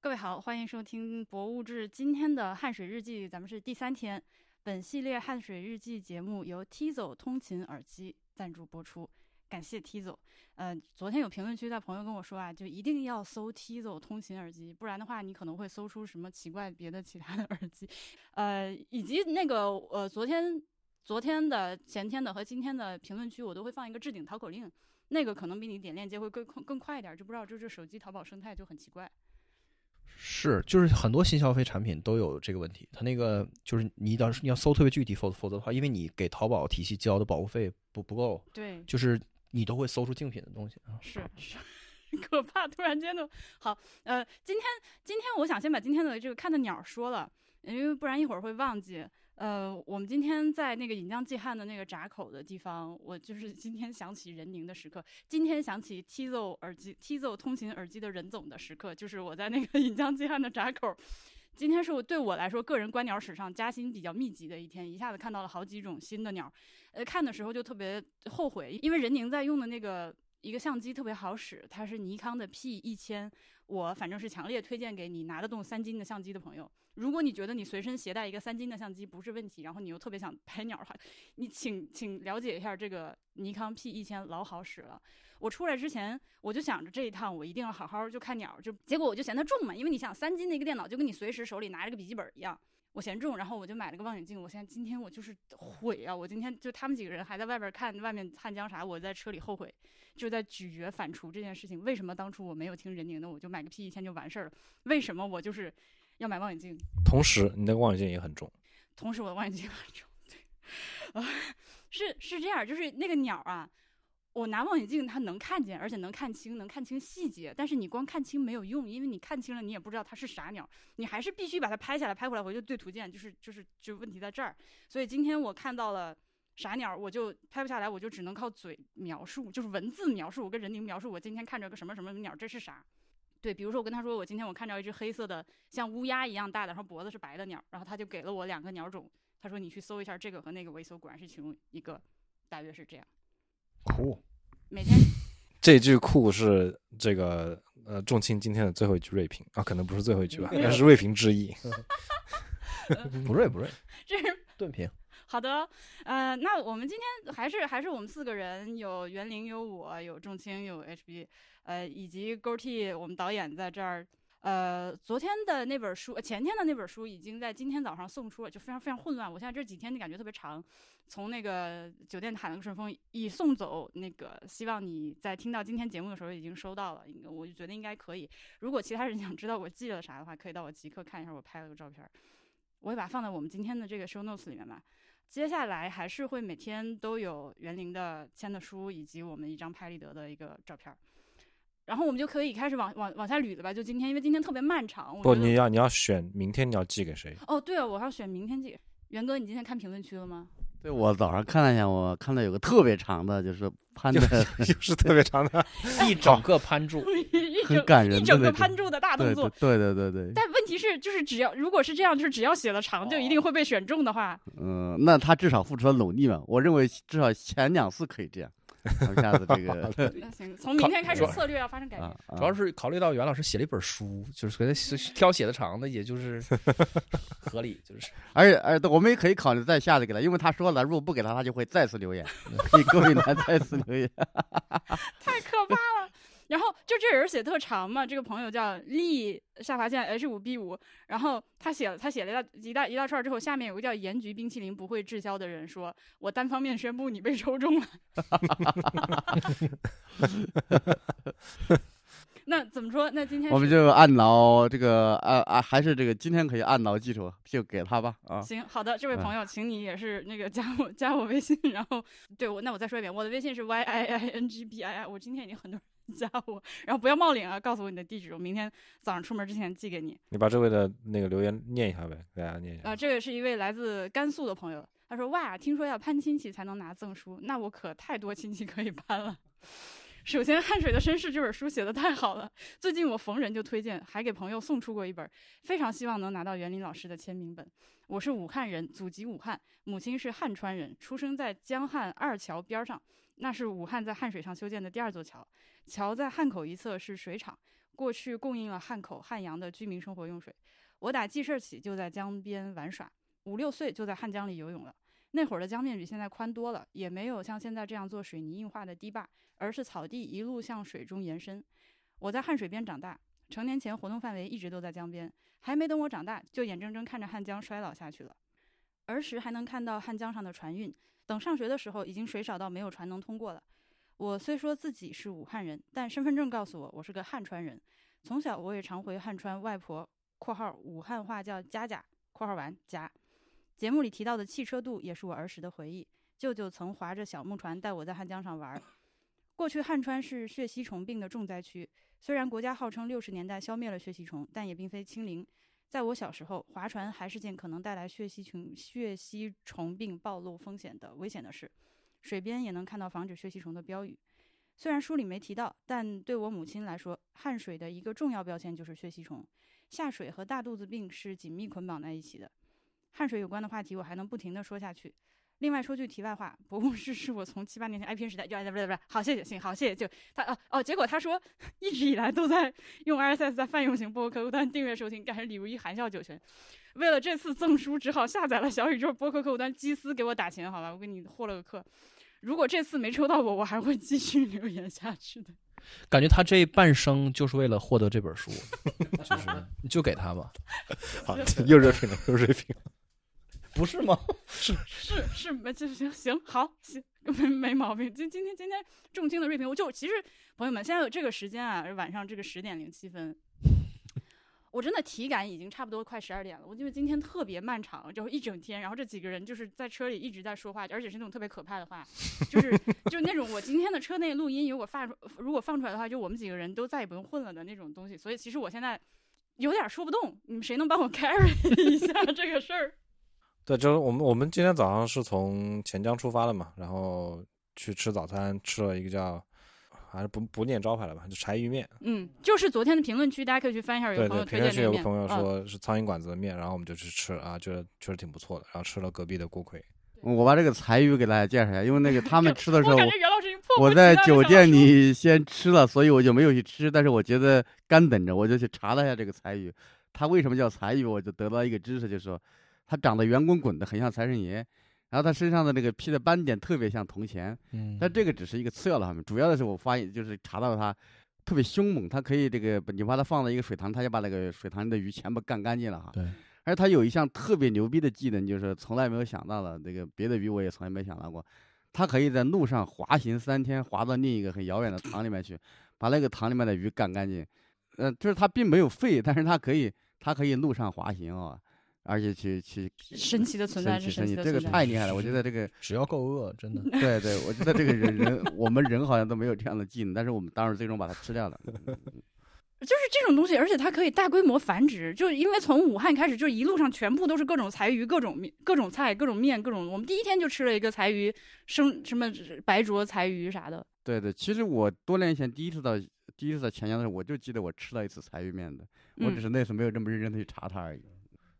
各位好，欢迎收听《博物志》今天的汗水日记，咱们是第三天。本系列汗水日记节目由 Tizo 通勤耳机赞助播出，感谢 Tizo。呃，昨天有评论区的朋友跟我说啊，就一定要搜 Tizo 通勤耳机，不然的话你可能会搜出什么奇怪别的其他的耳机。呃，以及那个呃，昨天、昨天的、前天的和今天的评论区，我都会放一个置顶淘口令，那个可能比你点链接会更更快一点，就不知道就这手机淘宝生态就很奇怪。是，就是很多新消费产品都有这个问题。它那个就是你当时你要搜特别具体，否否则的话，因为你给淘宝体系交的保护费不不够，对，就是你都会搜出竞品的东西啊。是是，可怕！突然间的，好，呃，今天今天我想先把今天的这个看的鸟说了，因为不然一会儿会忘记。呃，我们今天在那个引江济汉的那个闸口的地方，我就是今天想起任宁的时刻，今天想起 Tizo 耳机、Tizo 通勤耳机的任总的时刻，就是我在那个引江济汉的闸口。今天是我对我来说个人观鸟史上加薪比较密集的一天，一下子看到了好几种新的鸟。呃，看的时候就特别后悔，因为任宁在用的那个一个相机特别好使，它是尼康的 P 一千，我反正是强烈推荐给你拿得动三斤的相机的朋友。如果你觉得你随身携带一个三斤的相机不是问题，然后你又特别想拍鸟的话，你请请了解一下这个尼康 P 一千老好使了。我出来之前我就想着这一趟我一定要好好就看鸟，就结果我就嫌它重嘛，因为你想三斤的一个电脑就跟你随时手里拿着个笔记本一样，我嫌重，然后我就买了个望远镜。我现在今天我就是悔啊！我今天就他们几个人还在外边看外面汉江啥，我在车里后悔，就在咀嚼反刍这件事情。为什么当初我没有听任宁的，我就买个 P 一千就完事儿了？为什么我就是？要买望远镜，同时你那个望远镜也很重，同时我的望远镜很重，对，啊，是是这样，就是那个鸟啊，我拿望远镜它能看见，而且能看清，能看清细节，但是你光看清没有用，因为你看清了你也不知道它是啥鸟，你还是必须把它拍下来，拍回来回去对图鉴，就是就是就问题在这儿，所以今天我看到了啥鸟，我就拍不下来，我就只能靠嘴描述，就是文字描述，我跟任宁描述我今天看着个什么什么鸟，这是啥。对，比如说我跟他说，我今天我看到一只黑色的，像乌鸦一样大的，然后脖子是白的鸟，然后他就给了我两个鸟种，他说你去搜一下这个和那个，我一搜果然是其中一个，大约是这样。酷。每天。这句酷是这个呃仲卿今天的最后一句锐评啊，可能不是最后一句吧，应该是锐评之一。不 锐不锐，这是顿评。好的，呃，那我们今天还是还是我们四个人，有袁凌，有我，有仲卿，有 HB。呃，以及 Go T，我们导演在这儿。呃，昨天的那本书，前天的那本书已经在今天早上送出了，就非常非常混乱。我现在这几天就感觉特别长，从那个酒店喊了个顺丰，已送走。那个希望你在听到今天节目的时候已经收到了，应该我就觉得应该可以。如果其他人想知道我寄了啥的话，可以到我即刻看一下，我拍了个照片，我会把它放在我们今天的这个 show notes 里面吧。接下来还是会每天都有园林的签的书，以及我们一张拍立得的一个照片。然后我们就可以开始往往往下捋了吧？就今天，因为今天特别漫长。不，你要你要选明天你要寄给谁？哦，对啊，我要选明天寄。元哥，你今天看评论区了吗？对，我早上看了一下，我看到有个特别长的，就是攀的，就是特别长的，一整个攀住，很感人，一整个攀住的大动作。对对对对。但问题是，就是只要如果是这样，就是只要写的长，就一定会被选中的话。嗯，那他至少付出了努力嘛？我认为至少前两次可以这样。一下次这个 行，从明天开始策略要发生改变。主要是考虑到袁老师写了一本书，就是给他挑写的长的，也就是 合理，就是。而且，而且我们也可以考虑再下次给他，因为他说了，如果不给他，他就会再次留言。可以各位男再次留言。太可怕了。然后就这人写特长嘛，这个朋友叫立下划线 H 五 B 五，然后他写了他写了一大一大一大串之后，下面有个叫盐焗冰淇淋不会滞销的人说：“我单方面宣布你被抽中了。”那怎么说？那今天我们就按劳这个啊啊，还是这个今天可以按劳技术，就给他吧啊。行，好的，这位朋友，请你也是那个加我加我微信，然后对我那我再说一遍，我的微信是 Y I I N G B I I，我今天已经很多人。加我，然后不要冒领啊！告诉我你的地址，我明天早上出门之前寄给你。你把这位的那个留言念一下呗，给大家念一下。啊，这位是一位来自甘肃的朋友，他说：“哇，听说要攀亲戚才能拿赠书，那我可太多亲戚可以攀了。”首先，《汗水的绅士》这本书写的太好了，最近我逢人就推荐，还给朋友送出过一本，非常希望能拿到园林老师的签名本。我是武汉人，祖籍武汉，母亲是汉川人，出生在江汉二桥边上，那是武汉在汉水上修建的第二座桥。桥在汉口一侧是水厂，过去供应了汉口、汉阳的居民生活用水。我打记事起就在江边玩耍，五六岁就在汉江里游泳了。那会儿的江面比现在宽多了，也没有像现在这样做水泥硬化的堤坝，而是草地一路向水中延伸。我在汉水边长大，成年前活动范围一直都在江边，还没等我长大，就眼睁睁看着汉江衰老下去了。儿时还能看到汉江上的船运，等上学的时候，已经水少到没有船能通过了。我虽说自己是武汉人，但身份证告诉我我是个汉川人。从小我也常回汉川，外婆（括号武汉话叫家家）（括号完家）。节目里提到的汽车渡也是我儿时的回忆。舅舅曾划着小木船带我在汉江上玩。过去汉川是血吸虫病的重灾区，虽然国家号称六十年代消灭了血吸虫，但也并非清零。在我小时候，划船还是件可能带来血吸虫血吸虫病暴露风险的危险的事。水边也能看到防止血吸虫的标语，虽然书里没提到，但对我母亲来说，汉水的一个重要标签就是血吸虫。下水和大肚子病是紧密捆绑在一起的。汗水有关的话题我还能不停的说下去。另外说句题外话，博物志是我从七八年前 IPN 时代就不不对好谢谢行好谢谢就他哦哦，结果他说一直以来都在用 RSS 在泛用型播客客户端订阅收听，感谢李如一含笑九泉。为了这次赠书，只好下载了小宇宙播客客户端，基斯给我打钱，好吧，我给你获了个课。如果这次没抽到我，我还会继续留言下去的。感觉他这半生就是为了获得这本书，就是你就给他吧，好，又热评了，又热评了，不是吗？是是是，没就行行好行没没毛病。今今天今天重轻的锐评，我就其实朋友们现在有这个时间啊，晚上这个十点零七分。我真的体感已经差不多快十二点了，我觉得今天特别漫长，就一整天，然后这几个人就是在车里一直在说话，而且是那种特别可怕的话，就是就那种我今天的车内录音如果发如果放出来的话，就我们几个人都再也不用混了的那种东西。所以其实我现在有点说不动，你们谁能帮我 carry 一下这个事儿？对，就是我们我们今天早上是从钱江出发的嘛，然后去吃早餐，吃了一个叫。还是不不念招牌了吧，就柴鱼面。嗯，就是昨天的评论区，大家可以去翻一下，有朋友推荐评论区有个朋友说是苍蝇馆子的面，然后我们就去吃啊，觉得确实挺不错的。然后吃了隔壁的锅盔。我把这个柴鱼给大家介绍一下，因为那个他们 吃的时候，我我在酒店里 先吃了，所以我就没有去吃。但是我觉得干等着，我就去查了一下这个柴鱼，它为什么叫柴鱼，我就得到一个知识，就是说它长得圆滚滚的，很像财神爷。然后它身上的那个披的斑点特别像铜钱，嗯，但这个只是一个次要的方面，主要的是我发现就是查到它特别凶猛，它可以这个你把它放到一个水塘，它就把那个水塘里的鱼全部干干净了哈。对，而它有一项特别牛逼的技能，就是从来没有想到的，这个别的鱼我也从来没想到过，它可以在路上滑行三天，滑到另一个很遥远的塘里面去，把那个塘里面的鱼干干净。呃，就是它并没有肺，但是它可以，它可以路上滑行啊。而且去去神奇的存在是神奇，这个太厉害了！我觉得这个 只要够饿，真的。对对，我觉得这个人人我们人好像都没有这样的技能，但是我们当时最终把它吃掉了。就是这种东西，而且它可以大规模繁殖，就是因为从武汉开始，就一路上全部都是各种柴鱼、各种面、各种菜、各种面、各种。我们第一天就吃了一个柴鱼生什么白灼柴鱼啥的。对对，其实我多年前第一次到第一次到钱江的时候，我就记得我吃了一次柴鱼面的，我只是那次没有这么认真的去查它而已。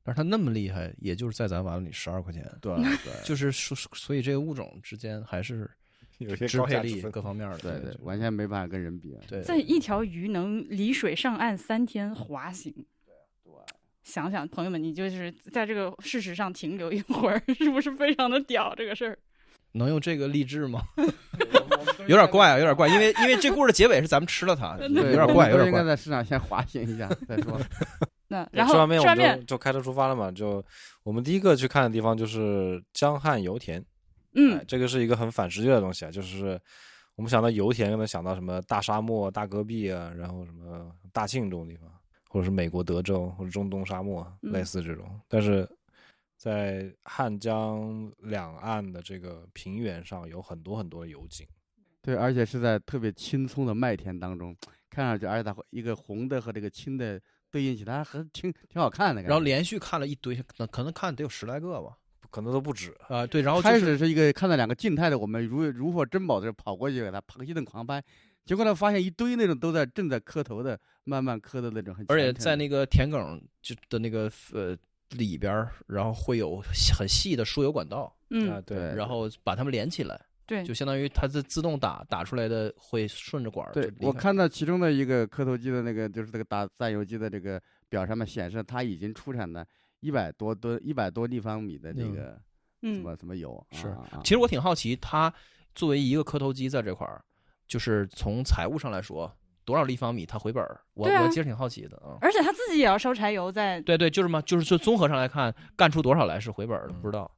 但是它那么厉害，也就是在咱碗里十二块钱。对对，就是说，所以这个物种之间还是 有些支配力各方面的。对对，完全没办法跟人比。对，在一条鱼能离水上岸三天滑行。对对，想想朋友们，你就是在这个事实上停留一会儿，是不是非常的屌？这个事儿能用这个励志吗？有点怪啊，有点怪，因为因为这故事的结尾是咱们吃了它，有点怪，有点怪。应该在市场先滑行一下再说。那然后吃完面我们就就开车出发了嘛。就我们第一个去看的地方就是江汉油田。嗯，这个是一个很反直觉的东西啊，就是我们想到油田，可能想到什么大沙漠、大戈壁啊，然后什么大庆这种地方，或者是美国德州或者中东沙漠，类似这种。但是在汉江两岸的这个平原上，有很多很多的油井。对，而且是在特别青葱的麦田当中，看上去，而且它一个红的和这个青的。对应起来还挺挺好看的，然后连续看了一堆，可可能看得有十来个吧，可能都不止啊。对，然后开始是一个看到两个静态的，我们如如获珍宝的跑过去给他一顿狂拍，结果呢发现一堆那种都在正在磕头的，慢慢磕的那种，而且在那个田埂就的那个呃里边，然后会有很细的输油管道，嗯，对，然后把它们连起来。对就相当于它自自动打打出来的会顺着管儿。对我看到其中的一个磕头机的那个，就是这个打榨油机的这个表上面显示，它已经出产了一百多吨、一百多立方米的这嗯个什嗯么什么油。是其实我挺好奇，它作为一个磕头机在这块儿，就是从财务上来说，多少立方米它回本儿？我、啊我其实挺好奇的啊。而且他自己也要烧柴油在，对对，就是嘛，就是就综合上来看，干出多少来是回本儿的，嗯不知道。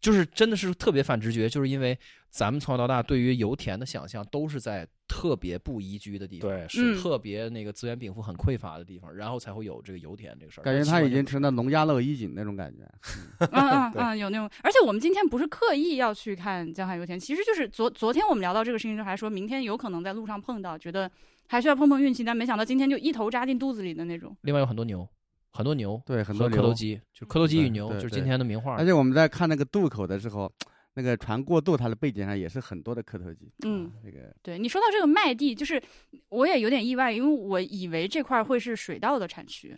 嗯就是真的是特别反直觉，就是因为咱们从小到大对于油田的想象都是在特别不宜居的地方，对，嗯是，特别那个资源禀赋很匮乏的地方，然后才会有这个油田这个事儿。感觉它已经成了农家乐一景那种感觉。嗯嗯对嗯，有那种。而且我们今天不是刻意要去看江汉油田，其实就是昨昨天我们聊到这个事情的时候，还说明天有可能在路上碰到，觉得还需要碰碰运气，但没想到今天就一头扎进肚子里的那种。另外有很多牛，很多牛，对，很多牛。磕头机，就是磕头机与牛，就是今天的名画而。且我们在看那个渡口的时候，那个船过渡，它的背景上也是很多的磕头机。嗯啊，这个对你说到这个麦地，就是我也有点意外，因为我以为这块儿会是水稻的产区，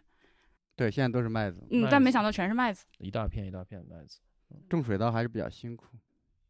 对，现在都是麦子，嗯但没想到全是麦子。一大片一大片的麦子。种水稻还是比较辛苦。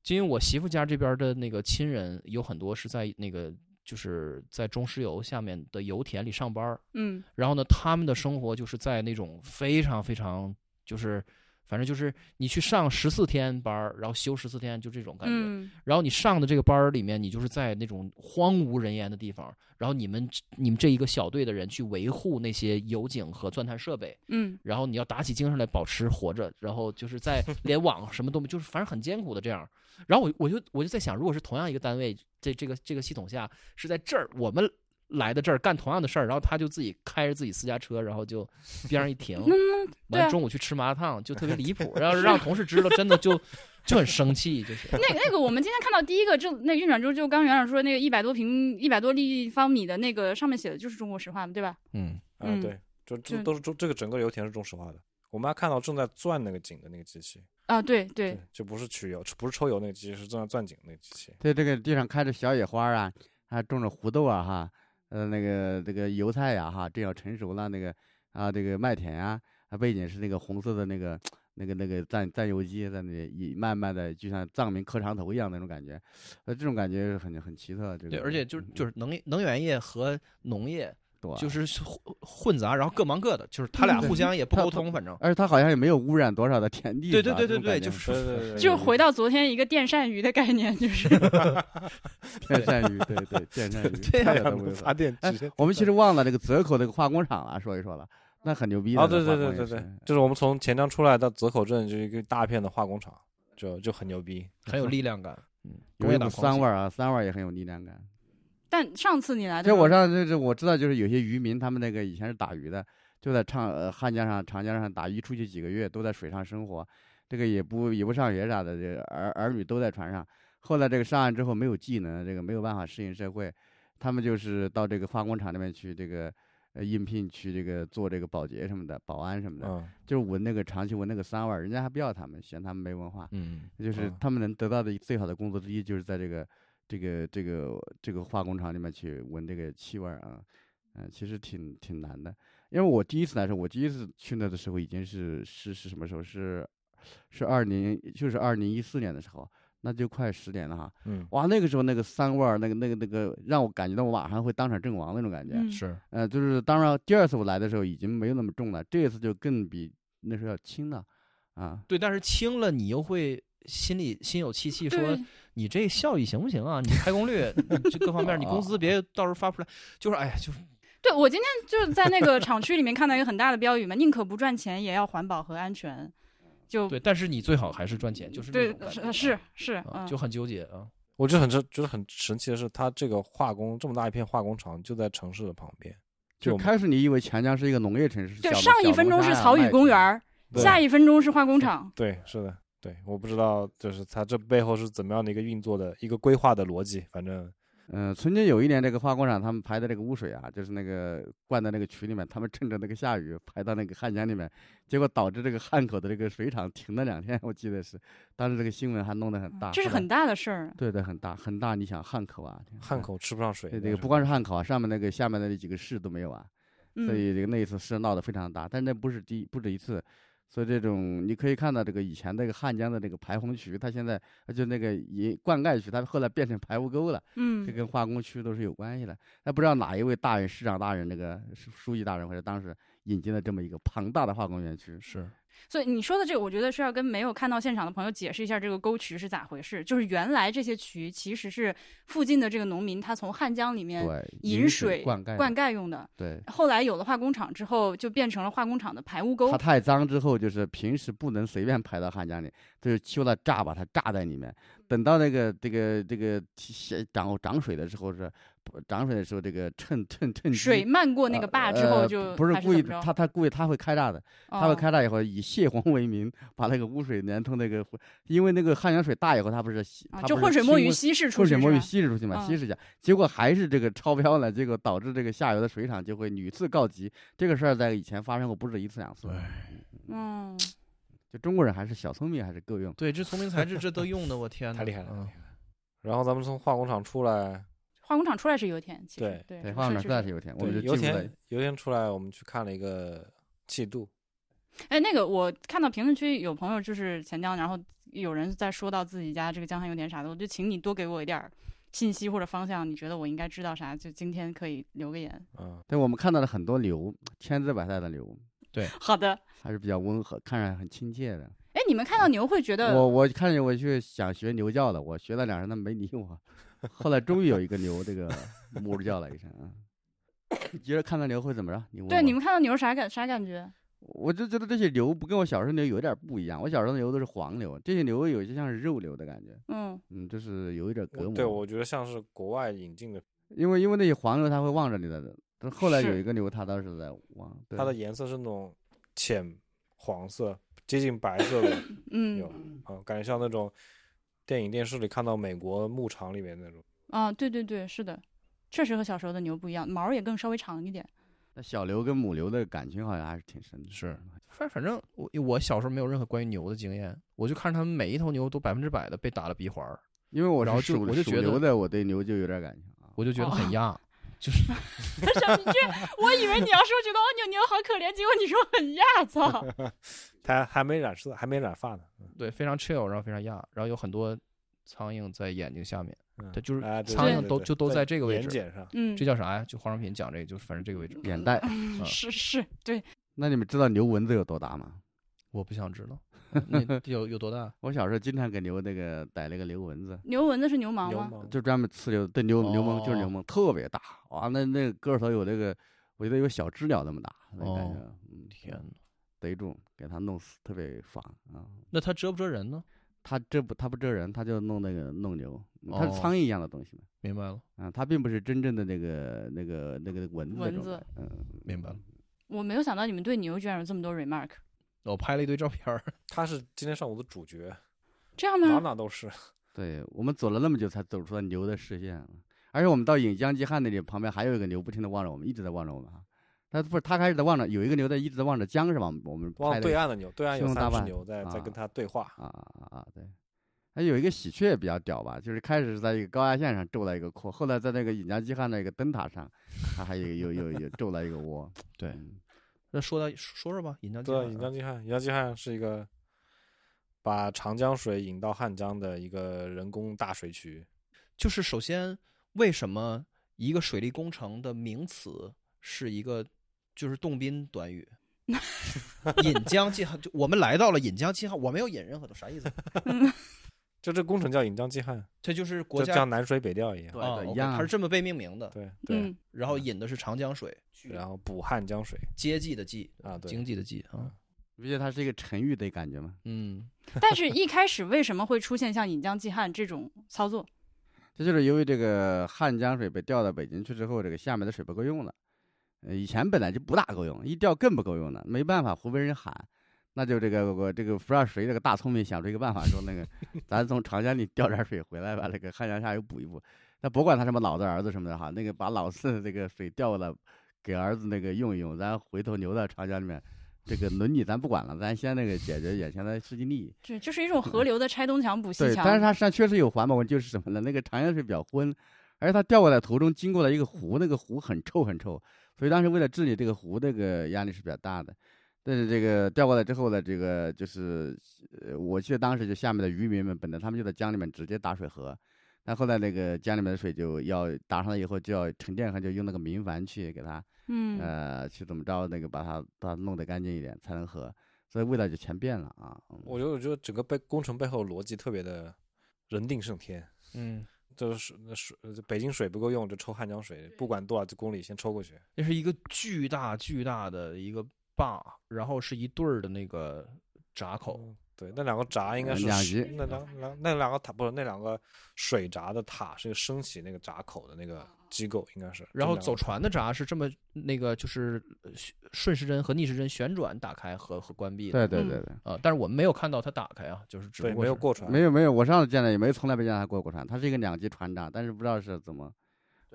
因为我媳妇家这边的那个亲人有很多是在那个就是在中石油下面的油田里上班儿，嗯然后呢，他们的生活就是在那种非常非常就是。反正就是你去上十四天班儿，然后休十四天，就这种感觉。嗯然后你上的这个班儿里面，你就是在那种荒无人烟的地方，然后你们你们这一个小队的人去维护那些油井和钻探设备，嗯然后你要打起精神来保持活着，然后就是在 连网什么都没，就是反正很艰苦的这样。然后我我就我就在想，如果是同样一个单位，这这个这个系统下是在这儿，我们来的这儿干同样的事儿，然后他就自己开着自己私家车，然后就边上一停，完中午去吃麻辣烫，就特别离谱。然后让同事知道，真的就就很生气，就是。那那个我们今天看到第一个，正那运转中就刚园长说那个一百多平、一百多立方米的那个上面写的就是中国石化嘛，对吧？嗯，啊，嗯对，就就这都是中这个整个油田是中石化的。我们还看到正在钻那个井的那个机器，啊，对对，就不是取油，不是抽油那个机器，是正在钻井那个机器。对这个地上开着小野花啊，还种着胡豆啊哈，呃那个这个油菜呀、哈，正要成熟了那个啊这个麦田啊、啊，背景是那个红色的那个那个那个战战油机在那里一慢慢的就像藏民磕长头一样那种感觉，呃这种感觉很很奇特。这个对，而且就是嗯就是能能源业和农业对就是混混杂，然后各忙各的，就是他俩嗯互相也不沟通，反正。而且他好像也没有污染多少的田地，对对对对对，就是就回到昨天一个电扇鱼的概念，就是 电扇鱼，对对电扇鱼，对太呀有东西了 发电哎。我们其实忘了这个泽口那个化工厂了，说一说了，那很牛逼的。啊，对对对对对就是我们从钱江出来到泽口镇，就一个大片的化工厂，就就很牛逼。很有力量感。嗯，工有一股业党狂喜酸味儿啊，酸味儿也很有力量感。但上次你来的这，我上这这我知道，就是有些渔民他们那个以前是打鱼的，就在长呃汉江上、长江上打鱼，出去几个月都在水上生活，这个也不也不上学啥的，这个儿儿女都在船上。后来这个上岸之后没有技能，这个没有办法适应社会，他们就是到这个化工厂那边去，这个呃应聘去这个做这个保洁什么的，保安什么的，嗯，就是闻那个长期闻那个酸味儿，人家还不要他们，嫌他们没文化。嗯，就是嗯他们能得到的最好的工作之一，就是在这个这个这个这个化工厂里面去闻这个气味啊，嗯、其实挺挺难的。因为我第一次来时候，我第一次去那的时候已经是是是什么时候？是是二零就是二零一四年的时候，那就快十年了哈。嗯，哇，那个时候那个酸味儿，那个那个那个让我感觉到我马上会当场阵亡那种感觉。嗯是呃，就是当然第二次我来的时候已经没有那么重了，这一次就更比那时候要轻了啊。对，但是轻了你又会心里心有戚戚，说对你这效益行不行啊？你开工率 这各方面，你工资别到时候发不出来，就是哎呀，就是 对我今天就是在那个厂区里面看到一个很大的标语嘛，宁可不赚钱也要环保和安全，就对，但是你最好还是赚钱，就是那对种感觉是是嗯就很纠结啊。我觉得很神，觉得很神奇的是，它这个化工这么大一片化工厂就在城市的旁边，就开始你以为钱江是一个农业城市，对，上一分钟是草语公园，儿，下一分钟是化工厂，对，是的，对，我不知道就是它这背后是怎么样的一个运作的一个规划的逻辑，反正嗯，曾经有一年，这个化工厂他们排的这个污水啊，就是那个灌到那个渠里面，他们趁着那个下雨排到那个汉江里面，结果导致这个汉口的这个水厂停了两天，我记得是，当时这个新闻还弄得很大。这是很大的事儿。对对很大很大，你想汉口啊，汉口吃不上水。对这个不光是汉口啊，上面那个下面的那几个市都没有啊，嗯所以这个那一次事闹得非常大，但那不是第一不止一次，所以这种你可以看到，这个以前那个汉江的那个排洪渠，它现在就那个引灌溉渠，它后来变成排污沟了，嗯。这跟化工区都是有关系的。那不知道哪一位大人、市长大人、那个书书记大人或者当时引进了这么一个庞大的化工园区，是所以你说的这个，我觉得是要跟没有看到现场的朋友解释一下这个沟渠是咋回事。就是原来这些渠其实是附近的这个农民他从汉江里面对，引水灌溉，灌溉用的，对。后来有了化工厂之后，就变成了化工厂的排污沟它。太脏之后，就是平时不能随便排到汉江里，就是修了闸把它炸在里面。等到那个这个这个起涨涨水的时候是不涨水的时候，这个趁趁趁水漫过那个坝之后呃就不是故意，他他故意他会开闸的，他会哦开闸以后以泄洪为名，把那个污水连通那个，因为那个汉江水大以后，它不是啊，它不是就浑水摸鱼稀释出浑水摸鱼？稀释出去嘛，嗯稀释下，结果还是这个超标了，结果导致这个下游的水厂就会屡次告急。这个事儿在以前发生过不止一次两次。嗯，就中国人还是小聪明，还是够用。对，这聪明才智这都用的，我天哪，太厉害了。嗯然后咱们从化工厂出来，化工厂出来是油田，其实对对对，化工厂出来是油田，我们就，油田油田出来，我们去看了一个气度，哎，那个我看到评论区有朋友就是钱江，然后有人在说到自己家这个江汉油田啥的，我就请你多给我一点信息或者方向，你觉得我应该知道啥？就今天可以留个言。嗯，对，我们看到了很多牛，千姿百态的牛，对好的，还是比较温和，看着很亲切的。哎，你们看到牛会觉得我我看见我去想学牛叫的，我学了两声，他没理我。后来终于有一个牛，这个哞儿叫了一声啊。接着看到牛会怎么着？你问对你们看到牛啥感啥感觉？我就觉得这些牛不跟我小时候牛有点不一样。我小时候的牛都是黄牛，这些牛有些像是肉牛的感觉，嗯，嗯，就是有一点隔膜。对，我觉得像是国外引进的，因为因为那些黄牛它会望着你的，但后来有一个牛它倒是在望，它的颜色是那种浅黄色，接近白色的，有嗯，啊，感觉像那种电影电视里看到美国牧场里面那种。啊，对对对，是的，确实和小时候的牛不一样，毛也更稍微长一点。那小牛跟母牛的感情好像还是挺深的。是反反正我我小时候没有任何关于牛的经验，我就看着他们每一头牛都百分之百的被打了鼻环儿，因为我然后就是属属我就觉得牛的，我对牛就有点感情啊。我就觉得哦很压，就是 小你这，我以为你要说觉得哦牛牛好可怜，结果你说很亚，操！他还没染色，还没染发呢。对非常 chill，然后非常亚，然后有很多苍蝇在眼睛下面，嗯它就是苍蝇都就都在这个位置眼睑上。嗯这，叫啥呀？就化妆品讲这个，就是反正这个位置，眼袋。啊 是是，对，那你们知道牛蚊子有多大吗？我不想知道，那有有多大？我小时候经常给牛那个逮那个牛蚊子，牛蚊子是牛毛吗？就专门刺牛，对牛牛虻就是牛哦虻，特别大，哇，那那个个头有那个，我觉得有小知了那么大，那感觉，哦嗯，天哪！逮住给它弄死，特别爽啊。那它蛰不蛰人呢？它蛰不它不蛰人，它就弄那个弄牛，它是哦苍蝇一样的东西嘛，明白了，啊，它并不是真正的那个那个那个蚊子蚊子，嗯，明白了。我没有想到你们对牛居然有这么多 remark，我拍了一堆照片儿，它是今天上午的主角，这样哪吗？哪哪都是。对我们走了那么久才走出了牛的视线，而且我们到引江济汉那里旁边还有一个牛不停的望着我们，一直在望着我们哈。他不是他开始在望着，有一个牛在一直在望着江是吧？我们往拍的对岸的牛，对岸有三只牛在在啊跟他对话。啊啊啊！对，还有一个喜鹊比较屌吧，就是开始是在一个高压线上筑了一个窝，后来在那个引江济汉那个灯塔上，他还有有有有筑了一个窝。对嗯那说到说说吧，引江济对，汉啊引江济汉，引江济汉是一个把长江水引到汉江的一个人工大水渠。就是首先为什么一个水利工程的名词是一个就是动宾短语？引江济汉，就我们来到了引江济汉，我没有引任何的啥意思？就这工程叫引江济汉，这就是国就家像南水北调一样。啊对对一 OK，样啊它是这么被命名的。对对，嗯，然后引的是长江水，然后补汉江水接济的济啊，对，经济的济啊，你不觉得它是一个沉郁的感觉吗？嗯，但是一开始为什么会出现像引江济汉这种操作？这就是由于这个汉江水被调到北京去之后，这个下面的水不够用了。呃，以前本来就不大够用，一调更不够用了，没办法，湖北人喊，那就这个我这个不知道谁这个大聪明想出一个办法，说那个 咱从长江里调点水回来，把那个汉江下游补一补。那不管他什么老子儿子什么的哈，那个把老四的这个水调过来，给儿子那个用一用，咱回头流到长江里面，这个伦理咱不管了，咱先那个解决眼前的实际利益。对就是一种河流的拆东墙补西对，墙。但是它实际上确实有环保问题，就是什么呢？那个长江水比较浑，而且它调过来途中经过了一个湖，那个湖很臭很臭，所以当时为了治理这个湖，那个压力是比较大的。但是这个调过来之后呢，这个就是，呃，我记得当时就下面的渔民们本来他们就在江里面直接打水喝，但后来那个江里面的水就要打上来以后就要沉淀上，就用那个明矾去给它，嗯呃，去怎么着那个把它把它弄得干净一点才能喝，所以味道就全变了啊。嗯我觉得我觉得整个背工程背后逻辑特别的人定胜天，嗯，就是水水呃北京水不够用就抽汉江水，不管多少公里先抽过去。那是一个巨大巨大的一个坝，然后是一对儿的那个闸口，嗯对，那两个闸应该是两级那两两那两个塔不是那两个水闸的塔是升起那个闸口的那个机构，应该是。然后走船的闸是这么那个就是呃顺时针和逆时针旋转打开和和关闭对对对对，啊，但是我们没有看到它打开啊，就是只对不过是没有过船，没有没有，我上次见了也没从来没见它过过船，它是一个两级船闸，但是不知道是怎么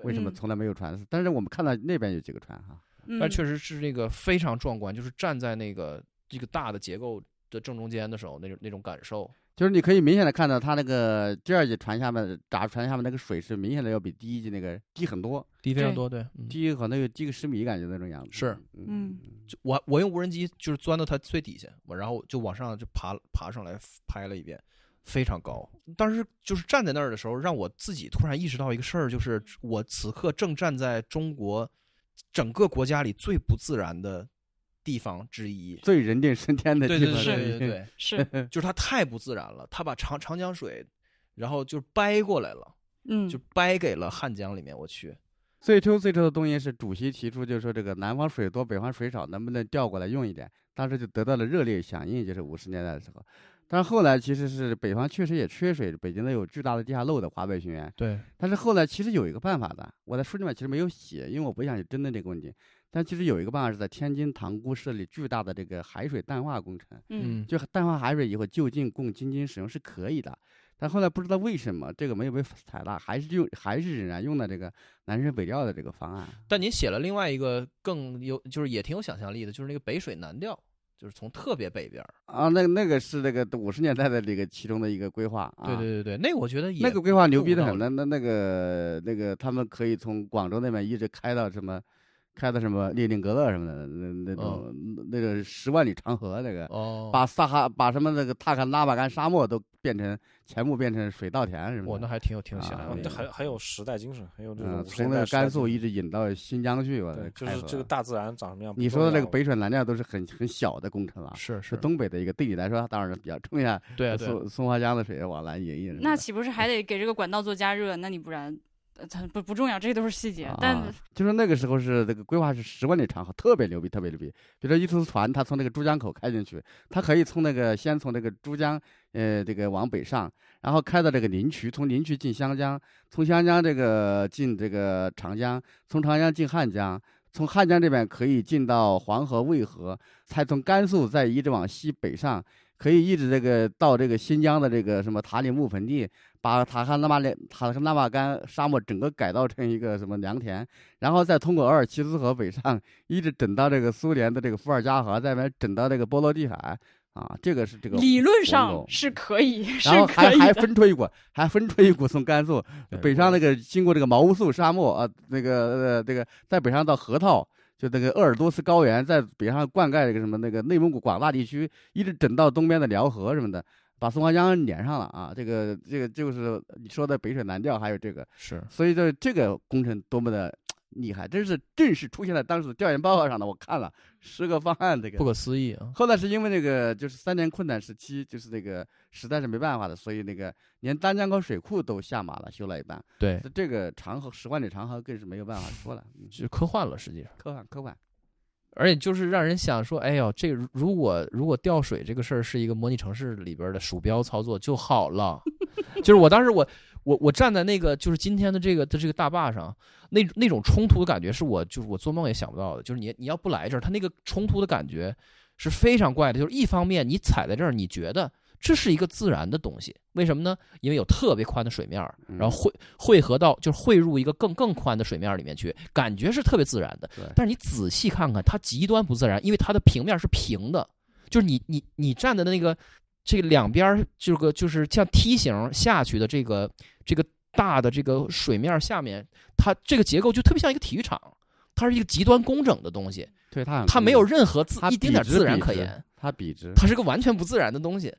为什么嗯从来没有船，但是我们看到那边有几个船哈。嗯，但确实是那个非常壮观，就是站在那个这个大的结构的正中间的时候，那种那种感受。就是你可以明显的看到，它那个第二级船下面闸船下面那个水是明显的要比第一级那个低很多，低非常多，对，嗯，低可能有低个十米，感觉那种样子。是嗯就我我用无人机就是钻到它最底下，我然后就往上就爬爬上来拍了一遍，非常高。当时就是站在那儿的时候，让我自己突然意识到一个事儿，就是我此刻正站在中国整个国家里最不自然的地方之一。最人定胜天的对对地方对对对对，是，就是它太不自然了，它把长长江水，然后就掰过来了，嗯，就掰给了汉江里面。我去，最初最初的东西是主席提出，就是说这个南方水多，北方水少，能不能调过来用一点？当时就得到了热烈响应，就是五十年代的时候。但是后来其实是北方确实也缺水，北京呢有巨大的地下漏的华北平原。对，但是后来其实有一个办法的，我在书里面其实没有写，因为我不想去针对这个问题。但其实有一个办法是在天津塘沽设立巨大的这个海水淡化工程，嗯就淡化海水以后就近供京津使用是可以的。但后来不知道为什么这个没有被采纳，还是用还是仍然用的这个南水北调的这个方案。但您写了另外一个更有，就是也挺有想象力的，就是那个北水南调，就是从特别北边儿。啊，那那个是那个五十年代的这个其中的一个规划啊。对对对对，那个我觉得也那个规划牛逼的很，那那那个那个他们可以从广州那边一直开到什么，开的什么列宁格勒什么的，那那种、那个十万里长河那个，哦，把撒哈把什么那个塔克拉玛干沙漠都变成全部变成水稻田什么的。我那还挺有挺有想啊象力的。这很很有时代精神，很有这种嗯，从那个甘肃一直引到新疆去，吧对，就是这个大自然长什么样。你说的这个北北水南调都是很很小的工程了，是是，东北的一个，对你来说当然是比较重要。对啊对啊，松松花江的水往南引引。那岂不是还得给这个管道做加热？那你不然，不不重要，这些都是细节。但啊，就是那个时候是这个规划是十万里长河，特别牛逼，特别牛逼。比如说一艘船，它从那个珠江口开进去，它可以从那个先从那个珠江，呃，这个往北上，然后开到这个临渠，从临渠进湘江，从湘江这个进这个长江，从长江进汉江。从汉江这边可以进到黄河、渭河，才从甘肃再一直往西北上，可以一直这个到这个新疆的这个什么塔里木盆地，把塔克拉玛连塔克拉玛干沙漠整个改造成一个什么良田，然后再通过额尔齐斯河北上，一直整到这个苏联的这个伏尔加河，再边整到这个波罗的海，啊，这个是这个理论上是可以，是然后还还可以的。分出一股，还分出一股从甘肃北上那个经过这个毛乌素沙漠啊，那个呃这个在北上到河套，就那个鄂尔多斯高原，在北上灌溉这个什么那个内蒙古广大地区，一直整到东边的辽河什么的，把松花江连上了啊。这个这个就是你说的北水南调，还有这个，是所以这这个工程多么的厉害，真是正式出现在当时的调研报告上的，我看了十个方案，这个不可思议啊！后来是因为那个就是三年困难时期，就是那个实在是没办法的，所以那个连丹江口水库都下马了，修了一半。对，这这个长河十万里长河更是没有办法说了，嗯就是科幻了，实际上。科幻科幻。而且就是让人想说，哎呦，这个如果如果调水这个事儿是一个模拟城市里边的鼠标操作就好了。就是我当时我我我站在那个就是今天的这个的这个大坝上，那那种冲突的感觉是我就是我做梦也想不到的。就是你你要不来这儿，它那个冲突的感觉是非常怪的。就是一方面你踩在这儿，你觉得这是一个自然的东西，为什么呢？因为有特别宽的水面儿，然后汇汇合到就是汇入一个更更宽的水面里面去，感觉是特别自然的。但是你仔细看看，它极端不自然，因为它的平面是平的，就是你你你站的那个这个两边儿这个就是像梯形下去的这个这个大的这个水面下面，它这个结构就特别像一个体育场，它是一个极端工整的东西。对它它没有任何自一丁点自然可言，它笔直，它是个完全不自然的东西。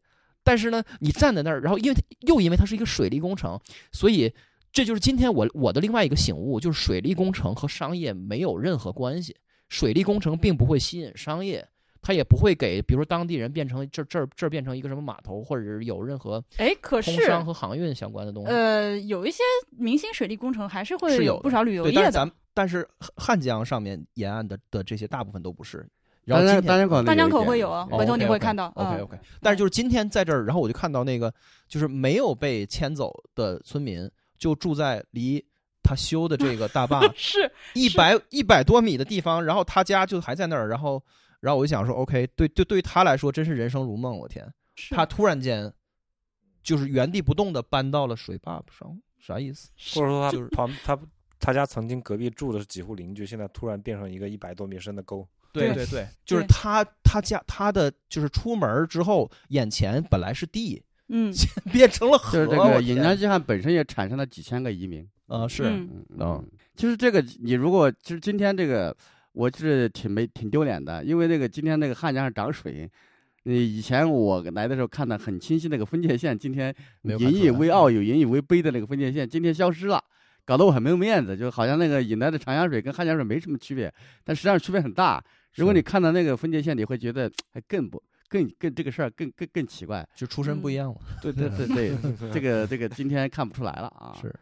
但是呢，你站在那儿，然后因为又因为它是一个水利工程，所以这就是今天我我的另外一个醒悟，就是水利工程和商业没有任何关系。水利工程并不会吸引商业，它也不会给比如说当地人变成这这儿这儿变成一个什么码头，或者是有任何哎，可通是商和航运相关的东西。呃，有一些明星水利工程还是会是有不少旅游，业的。但是咱但是汉汉江上面沿岸的的这些大部分都不是。然后今天大江口大江口会会有啊，哦回头你会看到。OK 嗯 OK，但是就是今天在这儿，然后我就看到那个就是没有被迁走的村民，就住在离他修的这个大坝 是一百一百多米的地方，然后他家就还在那儿，然后然后我就想说，OK，对对，对于他来说真是人生如梦，我天，他突然间就是原地不动的搬到了水坝上，啥意思？或者说他就是旁他他家曾经隔壁住的是几户邻居，现在突然变成一个一百多米深的沟。对对对，就是他他家他的就是出门之后，眼前本来是地，嗯变成了河。就是这个引江济汗本身也产生了几千个移民。啊是嗯嗯嗯，就是这个，你如果就是今天这个，我是挺没挺丢脸的，因为那个今天那个汉江上涨水，你，以前我来的时候看的很清晰那个分界线，今天引以为傲有引以为悲的那个分界线，今天消失了。搞得我很没有面子，就好像那个引来的长江水跟汉江水没什么区别，但实际上区别很大。如果你看到那个分界线，你会觉得还更不更更这个事儿更更更奇怪。就出身不一样了。对对对对，这个这个今天看不出来了啊。是，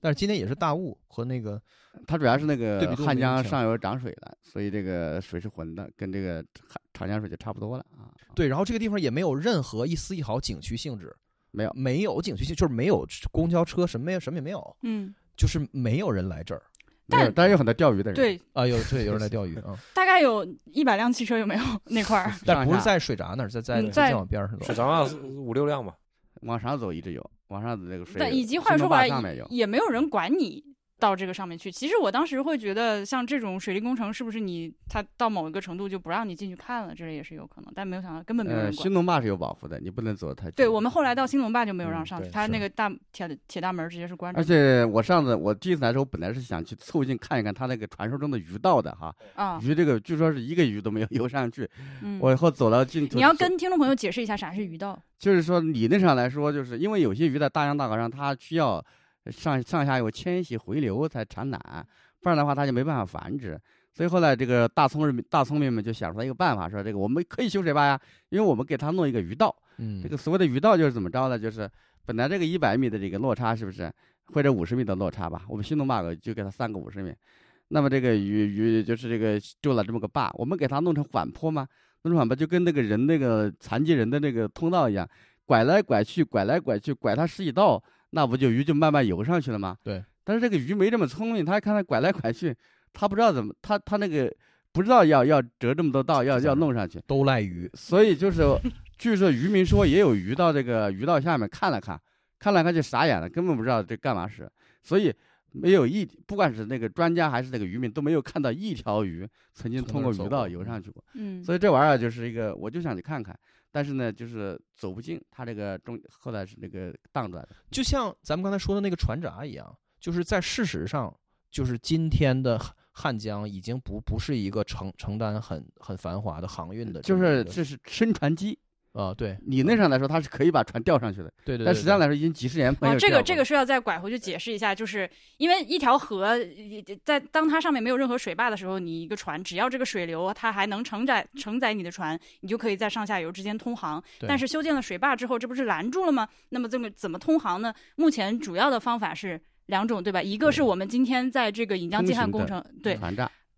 但是今天也是大雾和那个它主要是那个汉江上游涨水了，所以这个水是浑的，跟这个汉长江水就差不多了啊。对，然后这个地方也没有任何一丝一毫景区性质，没有没有景区性，就是没有公交车，什么也什么也没有，嗯，就是没有人来这儿没有，但但是有很多钓鱼的人。，对，啊。有对有人来 钓鱼啊，大概有一百辆汽车有没有 那块儿？但不是在水闸那儿，在在嗯在往边上走水。涨了五六辆吧，往上走一直有，往上走这个水。但以及话说回来坝上面有，也没有人管你到这个上面去。其实我当时会觉得，像这种水利工程，是不是你它到某一个程度就不让你进去看了，这也是有可能。但没有想到根本没有呃，人管。新东坝是有保护的，你不能走得太近。对我们后来到新龙坝就没有让嗯上去，对是它那个大铁铁大门直接是关着而。且我上次我第一次来的时候，本来是想去凑近看一看它那个传说中的鱼道的哈，啊，鱼这个据说是一个鱼都没有 游上去。嗯，我以后走到尽头，你要跟听众朋友解释一下啥是鱼道。就是说理论上来说，就是因为有些鱼在大江大河上，它需要上上下有迁徙回流才产卵，不然的话它就没办法繁殖。所以后来这个大聪明大聪明们就想出来一个办法，说这个我们可以修水坝呀，因为我们给它弄一个鱼道。嗯这个所谓的鱼道就是怎么着呢？就是本来这个一百米的这个落差是不是，或者五十米的落差吧？我们新东坝就给它三个五十米，那么这个鱼鱼就是这个筑了这么个坝，我们给它弄成缓坡吗？弄成缓坡就跟那个人那个残疾人的那个通道一样，拐来拐去，拐来拐去，拐它十几道，那不就鱼就慢慢游上去了吗？对。但是这个鱼没这么聪明，它看它拐来拐去，它不知道怎么，它它那个不知道要要折这么多道，要要弄上去。都赖鱼，所以就是，据说渔民说也有鱼到这个鱼道下面看了看，看了看就傻眼了，根本不知道这干嘛使。所以没有一，不管是那个专家还是那个渔民，都没有看到一条鱼曾经通过鱼道游上去过。嗯，所以这玩意儿就是一个，我就想去看看，但是呢，就是走不进，它这个中后来是那个荡出来的。就像咱们刚才说的那个船闸一样，就是在事实上，就是今天的汉汉江已经不不是一个承承担很很繁华的航运的就是这是深船机，啊，对理论上来说它是可以把船吊上去的，对对，但实际上来来说已经几十年没啊，有这个这个是要再拐回去解释一下，就是因为一条河呃在当它上面没有任何水坝的时候，你一个船只要这个水流它还能承载承载你的船，你就可以在上下游之间通航。但是修建了水坝之后，这不是拦住了吗？那么这么怎么通航呢？目前主要的方法是两种，对吧？一个是我们今天在这个引江济汉工程对。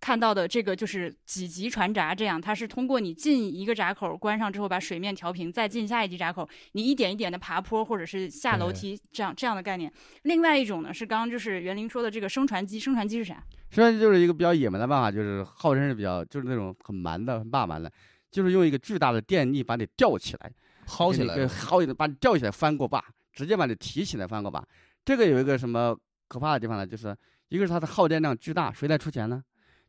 看到的这个就是几级船闸，这样它是通过你进一个闸口关上之后，把水面调平，再进下一级闸口，你一点一点的爬坡或者是下楼梯这样这样的概念。另外一种呢是刚刚就是袁林说的这个升船机，升船机是啥？升船机就是一个比较野蛮的办法，就是号称是比较就是那种很蛮的、很霸蛮的，就是用一个巨大的电力把你吊起来，薅起来了，薅起来，把你吊起来翻过坝，直接把你提起来翻过坝。这个有一个什么可怕的地方呢？就是一个是它的耗电量巨大，谁来出钱呢？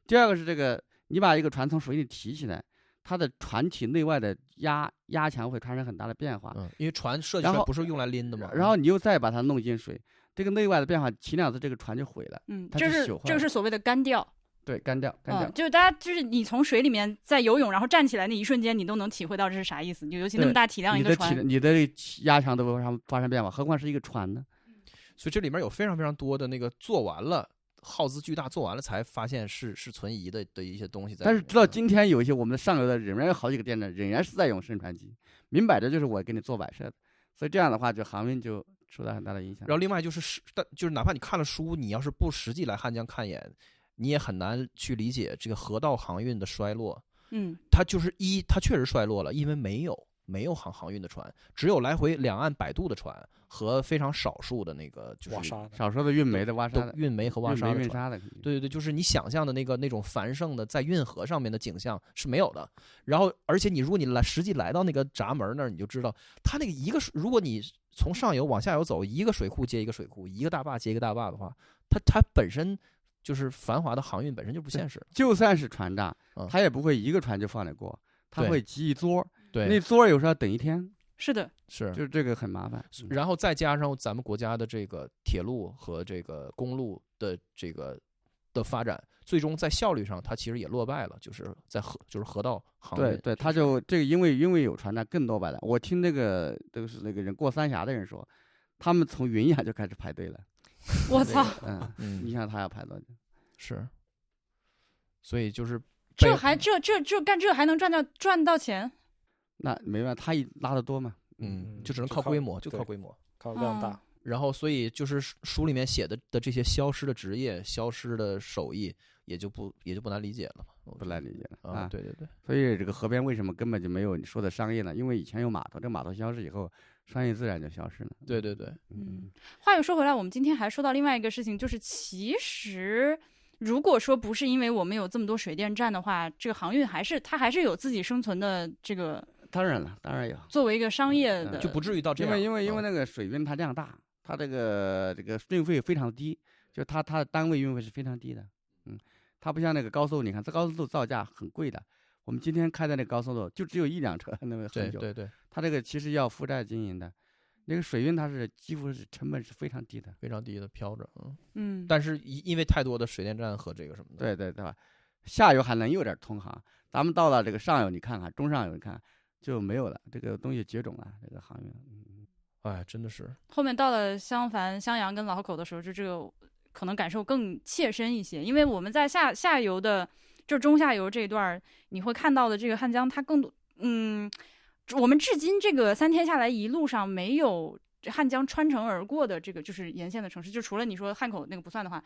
第二个是这个，你把一个船从水里提起来，它的船体内外的压压强会产生很大的变化，嗯，因为船设计出来不是用来拎的嘛，然后你又再把它弄进水，这个内外的变化，前两次这个船就毁了。嗯，它这是这个是所谓的干掉。对，干掉，干掉嗯，。就是大家就是你从水里面在游泳，然后站起来那一瞬间，你都能体会到这是啥意思。就尤其那么大体量一个船你的体，你的压强都会发生发生变化，何况是一个船呢？所以这里面有非常非常多的那个做完了。耗资巨大，做完了才发现是是存疑的的一些东西在。但是直到今天，有一些我们的上游的仍然有好几个电站仍然是在用升船机，明摆着就是我给你做摆设的，所以这样的话，就航运就受到很大的影响。然后另外就是实，但就是哪怕你看了书，你要是不实际来汉江看一眼，你也很难去理解这个河道航运的衰落。嗯它就是一，它确实衰落了，因为没有没有航航运的船，只有来回两岸摆渡的船和非常少数的那个就是挖沙的，少数的运煤的、挖沙的、运煤和挖运煤运沙的船。沙的，对对对，就是你想象的那个那种繁盛的在运河上面的景象是没有的。然后，而且你如果你来实际来到那个闸门那儿，你就知道它那个一个水，如果你从上游往下游走，一个水库接一个水库，一个大坝接一个大坝的话，它它本身就是繁华的航运本身就不现实。就算是船大嗯，它也不会一个船就放得过，它会集一桌对，桌儿有时候要等一天，是的，是就是这个很麻烦。然后再加上咱们国家的这个铁路和这个公路的这个的发展，最终在效率上它其实也落败了，就是在河就是河道航运。对对，他就这个，因为因为有船站更多摆了。我听那个都是那个人过三峡的人说，他们从云崖就开始排队了。我 操，嗯，你嗯想他要排多久？是，所以就是这还这这这干这还能赚到赚到钱？那没办法，他一拉的多嘛。嗯，就只能靠靠规模，就靠规模。靠量大啊，然后，所以就是书书里面写的的这些消失的职业、消失的手艺，也就不也就不难理解了嘛。我不难理解了啊，对对对，所以这个河边为什么根本就没有你说的商业呢？因为以前有码头，这个码头消失以后，商业自然就消失了。对对对，嗯，话又说回来，我们今天还说到另外一个事情，就是其实如果说不是因为我们有这么多水电站的话，这个航运还是它还是有自己生存的这个当然了，当然有。作为一个商业嗯的，就不至于到这样。因为因为因为嗯那个水运它量大，它这个这个运费非常低，就它它的单位运费是非常低的。嗯，它不像那个高速，你看这高速路造价很贵的。我们今天开的那个高速路就只有一辆车，那么很久。对对对，它这个其实要负债经营的，那个水运它是几乎是成本是非常低的。非常低的飘着，嗯，嗯，但是因因为太多的水电站和这个什么的，对对对吧？下游还能有点通航，咱们到了这个上游，你看看中上游，你看就没有了，这个东西绝种了，这个行业。嗯，哎，真的是，后面到了襄樊、襄阳跟老河口的时候，就这个可能感受更切身一些，因为我们在下下游的，就中下游这一段儿，你会看到的这个汉江，它更多，嗯，我们至今这个三天下来一路上没有汉江穿城而过的这个就是沿线的城市，就除了你说汉口那个不算的话，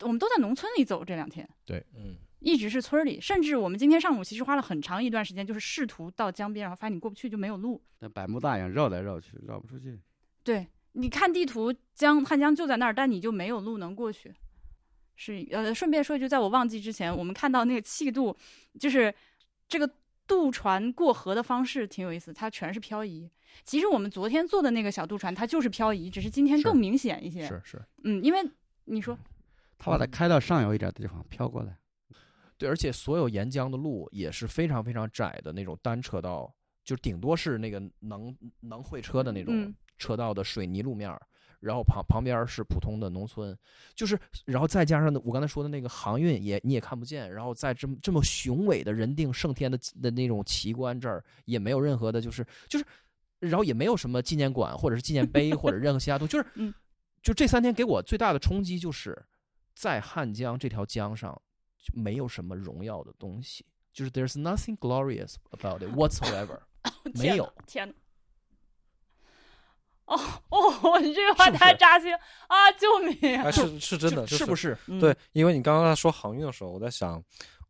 我们都在农村里走这两天。对嗯，一直是村儿里，甚至我们今天上午其实花了很长一段时间，就是试图到江边，然后发现你过不去就没有路。那百慕大一样绕来绕去，绕不出去。对，你看地图，江汉江就在那儿，但你就没有路能过去。是呃，顺便说一句，在我忘记之前，我们看到那个气度，就是这个渡船过河的方式挺有意思，它全是漂移。其实我们昨天坐的那个小渡船，它就是漂移，只是今天更明显一些。是是，嗯，因为你说他把它开到上游一点的地方飘过来。对，而且所有沿江的路也是非常非常窄的那种单车道，就顶多是那个能能会车的那种嗯。车道的水泥路面儿，然后旁旁边是普通的农村，就是然后再加上我刚才说的那个航运也你也看不见，然后在这么这么雄伟的人定胜天的的那种奇观这儿也没有任何的，就是就是，然后也没有什么纪念馆或者是纪念碑或者任何其他东西，就是嗯。就这三天给我最大的冲击就是在汉江这条江上就没有什么荣耀的东西，就是 there's nothing glorious about it whatsoever，没有天哪！哦哦，你这个话太扎心啊！救命啊！哎，是是真的，就是不是？嗯对，因为你刚刚在说航运的时候，我在想，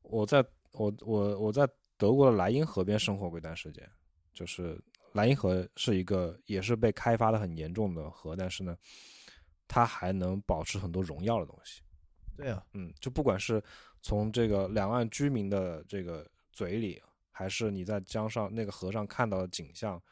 我在我我我在德国的莱茵河边生活过一段时间，就是莱茵河是一个也是被开发的很严重的河，但是呢，它还能保持很多荣耀的东西。对啊，嗯，就不管是从这个两岸居民的这个嘴里，还是你在江上那个河上看到的景象，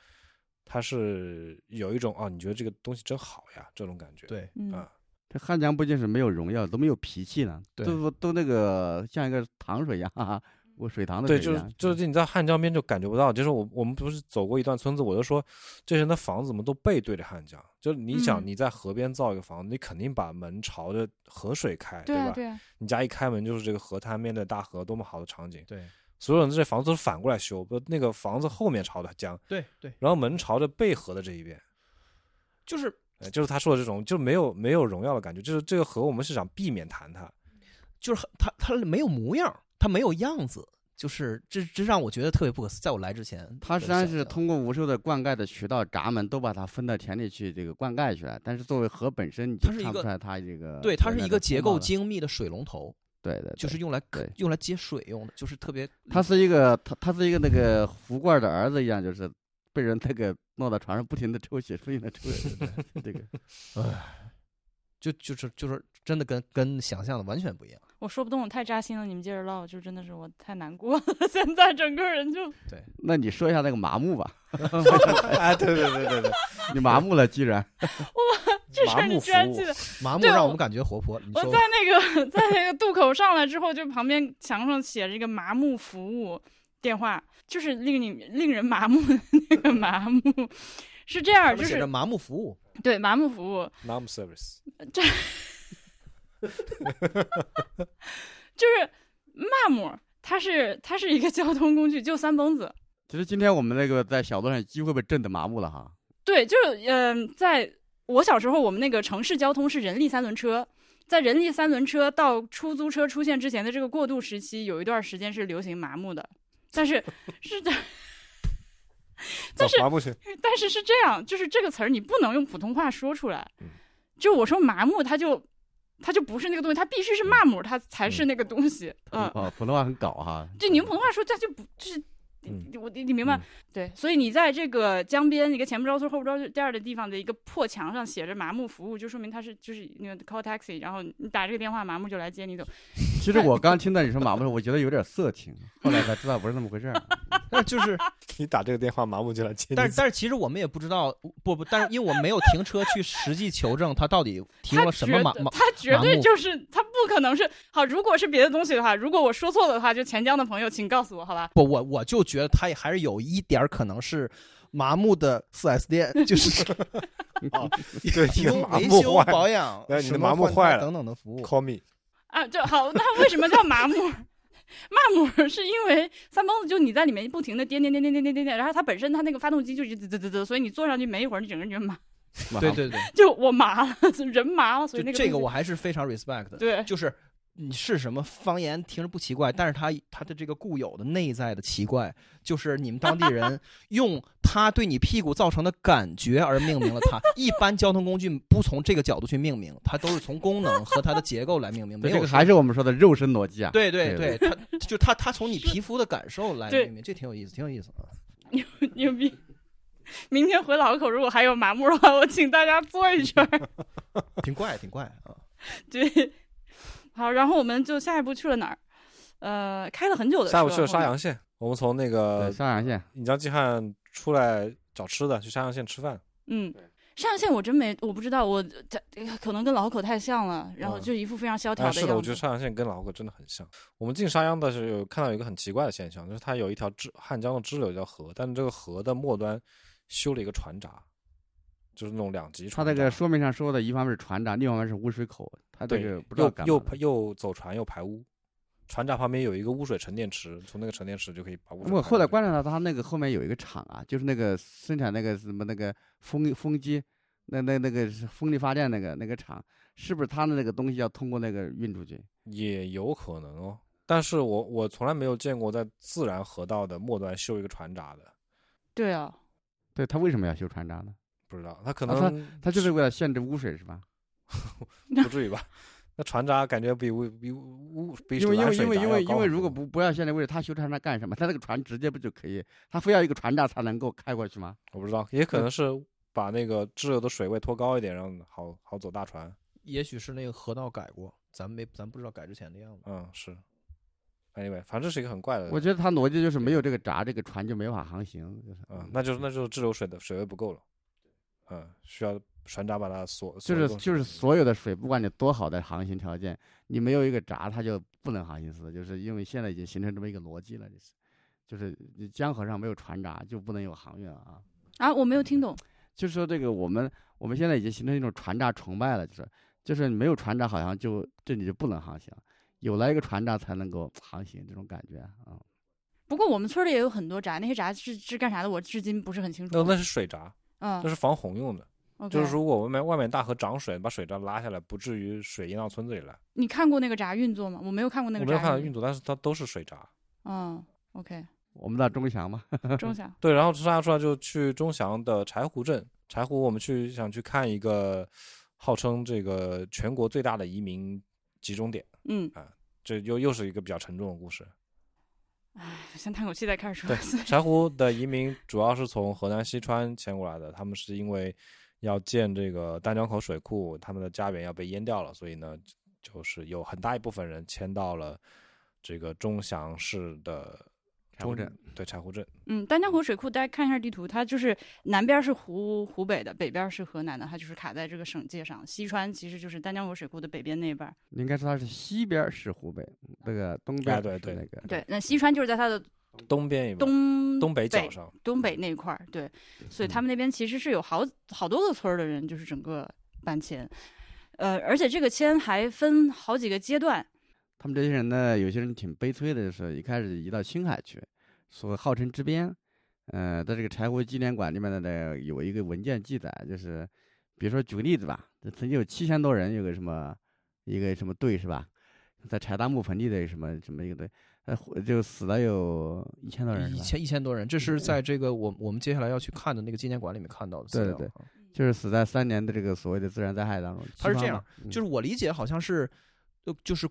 它是有一种啊，你觉得这个东西真好呀这种感觉。对，嗯啊，这汉江不仅是没有荣耀，都没有脾气呢，对都都那个像一个糖水一样，哈哈，我水塘的对，就是就是。你在汉江边就感觉不到，就是我我们不是走过一段村子，我就说这些人的房子怎么都背对着汉江，就是你想嗯。你在河边造一个房子，你肯定把门朝着河水开，对吧对啊，你家一开门就是这个河滩面对大河，多么好的场景！对。所有人这房子都是反过来修，不，那个房子后面朝着江，对对，然后门朝着背河的这一边，就是呃就是他说的这种，就没有没有荣耀的感觉，就是这个河我们是想避免谈它，就是很他他没有模样，他没有样子，就是这这让我觉得特别不可思议。在我来之前，它实际上是通过无数的灌溉的渠道闸门都把它分到田里去这个灌溉去了，但是作为河本身，你看不出来它这个对，它是一个结构精密的水龙头，对对，对就是用来对用来接水用的，就是特别它是一个它它是一个那个壶罐的儿子一样，就是被人那个弄到床上不停的抽血，不停的抽血，这个就就是就是真的跟跟想象的完全不一样。我说不动，太扎心了。你们接着唠，就真的是我太难过了。现在整个人就对那你说一下那个麻木吧，哎，对对对对对，你麻木了，居然这事儿你居然记得。麻木让我们感觉活泼。我在那个在那个渡口上来之后，就旁边墙上写着一个麻木服务电话，就是令你令人麻木的那个麻木。是这样，就是写着麻木服务，对麻木服务，，num service，就是骂木，它是它是一个 交通工具，就三蹦子。其实今天我们那个在小路上几乎被震得麻木了哈。对，就是嗯、在我小时候，我们那个城市交通是人力三轮车，在人力三轮车到出租车出现之前的这个过渡时期，有一段时间是流行麻木的，但是是的，但是但是是这样，就是这个词儿你不能用普通话说出来嗯。就我说麻木，它就它就不是那个东西，它必须是骂母，它才是那个东西。嗯，哦，普通话很搞哈。就你用普通话说，它就不就是。嗯我你你明白、嗯对，所以你在这个江边一个前不着村后不着店儿的地方的一个破墙上写着麻木服务，就说明它是就是那个 call taxi，然后你打这个电话，麻木就来接你走。其实我刚听到你说麻木，我觉得有点色情，后来才知道不是那么回事儿。但就是你打这个电话，麻木就来接但是但是其实我们也不知道，不不，但是因为我们没有停车去实际求证他到底提供了什么麻他绝对就是他不可能是好。如果是别的东西的话，如果我说错了的话，就钱江的朋友请告诉我，好吧？不，我我就觉得他也还是有一点儿可能是麻木的四 S 店，就是对提供维修麻木坏保养，对你的什么麻木坏了等等的服务。，call me，啊，就好。那为什么叫麻木？麻木是因为三蹦子就你在里面不停的颠颠颠颠颠颠颠颠，然后它本身它那个发动机就一直嘚嘚嘚嘚，所以你坐上去没一会儿，你整个人就麻，对对对，就我麻了，人麻了，所以那个这个我还是非常 respect 的。对就是你是什么方言听着不奇怪，但是它它的这个固有的内在的奇怪，就是你们当地人 用它对你屁股造成的感觉而命名了它。一般交通工具不从这个角度去命名，它都是从功能和它的结构来命名，没有这个还是我们说的肉身逻辑啊。对对对对，他就它它从你皮肤的感受来命名，这挺有意思，挺有意思啊。牛牛逼。明天回老口，如果还有麻木的话，我请大家坐一圈。挺怪，挺怪啊！对，好，然后我们就下一步去了哪儿？呃，开了很久的车。下午去了沙洋县，我们从那，个沙洋县引江济汉出来找吃的，去沙洋县吃饭。嗯，沙洋县我真没，我不知道，我这可能跟老口太像了，然后嗯就一副非常萧条啊，是的，的样子。我觉得沙洋县跟老河真的很像。我们进沙洋的时候有看到有一个很奇怪的现象，就是它有一条支汉江的支流叫河，但是这个河的末端修了一个船闸，就是那种两级它船闸。这个说明上说的一方面是船闸，另一方面是污水口，它这对个不知道又又又走船又排污，船闸旁边有一个污水沉淀池，从那个沉淀池就可以把污水。我后来观察到，它那个后面有一个厂啊，就是那个生产那个什么那个风风机，那那那个风力发电那个那个厂，是不是它的那个东西要通过那个运出去？也有可能哦，但是我我从来没有见过在自然河道的末端修一个船闸的，对啊，对，他为什么要修船闸呢？不知道他可啊能、他就是为了限制污水是吧？不至于吧？那船闸感觉比比比因为因为因为因为如果不不要现在为了他修船闸干什么？他那个船直接不就可以？他非要一个船闸才能够开过去吗？我不知道，也可能是把那个滞留的水位拖高一点，让好好走大船。也许是那个河道改过，咱没咱不知道改之前的样子。嗯，是。Anyway，反正这是一个很怪的，我觉得他逻辑就是没有这个闸，这个船就没法航行。就是嗯，那就是那就是支流水的水位不够了，嗯，需要船闸把它锁，就是就是所有的水，不管你多好的航行条件，你没有一个闸，它就不能航行驶。就是因为现在已经形成这么一个逻辑了，就是就是你江河上没有船闸，就不能有航运了啊。啊，我没有听懂。就是说这个我们我们现在已经形成一种船闸崇拜了，就是就是没有船闸，好像就这里就不能航行，有了一个船闸才能够航行，这种感觉啊。不过我们村里也有很多闸，那些闸是是干啥的？我至今不是很清楚。那那是水闸，嗯那，是防洪用的。就是如果外面外面大河涨水，把水闸拉下来，不至于水淹到村子里来。你看过那个闸运作吗？我没有看过那个我没有看到运作，但是它都是水闸。嗯，OK，我们的钟祥嘛，钟祥。对，然后出来出来就去钟祥的柴湖镇，柴湖我们去想去看一个号称这个全国最大的移民集中点，嗯啊，这又又是一个比较沉重的故事。唉，先叹口气再开始说对。柴湖的移民主要是从河南西川迁过来的，他们是因为要建这个丹江口水库，他们的家园要被淹掉了，所以呢，就是有很大一部分人迁到了这个钟祥市的中柴湖镇，对柴湖镇。嗯，丹江口水库，大家看一下地图，它就是南边是湖湖北的，北边是河南的，它就是卡在这个省界上。西川其实就是丹江口水库的北边那一半儿。应该说它是西边是湖北，那个东边哎对对是那个对，那西川就是在它的东边一部分东东北北角上，东北那一块儿，对，所以他嗯们那边其实是有好好多个村儿的人，就是整个搬迁，呃，而且这个迁还分好几个阶段，他们这些人呢，有些人挺悲催的，就是一开始移到青海去，说号称支边。呃，在这个柴胡纪念馆里面的呢，有一个文件记载，就是比如说举个例子吧，这曾经有七千多人，有个什么一个什么队是吧，在柴达木盆地的什么什么一个队，呃，就死了有一千多人？一千一千多人，这是在这个我我们接下来要去看的那个纪念馆里面看到的资料。对对对啊就是死在三年的这个所谓的自然灾害当中。他是这样就是我理解好像是，呃，就是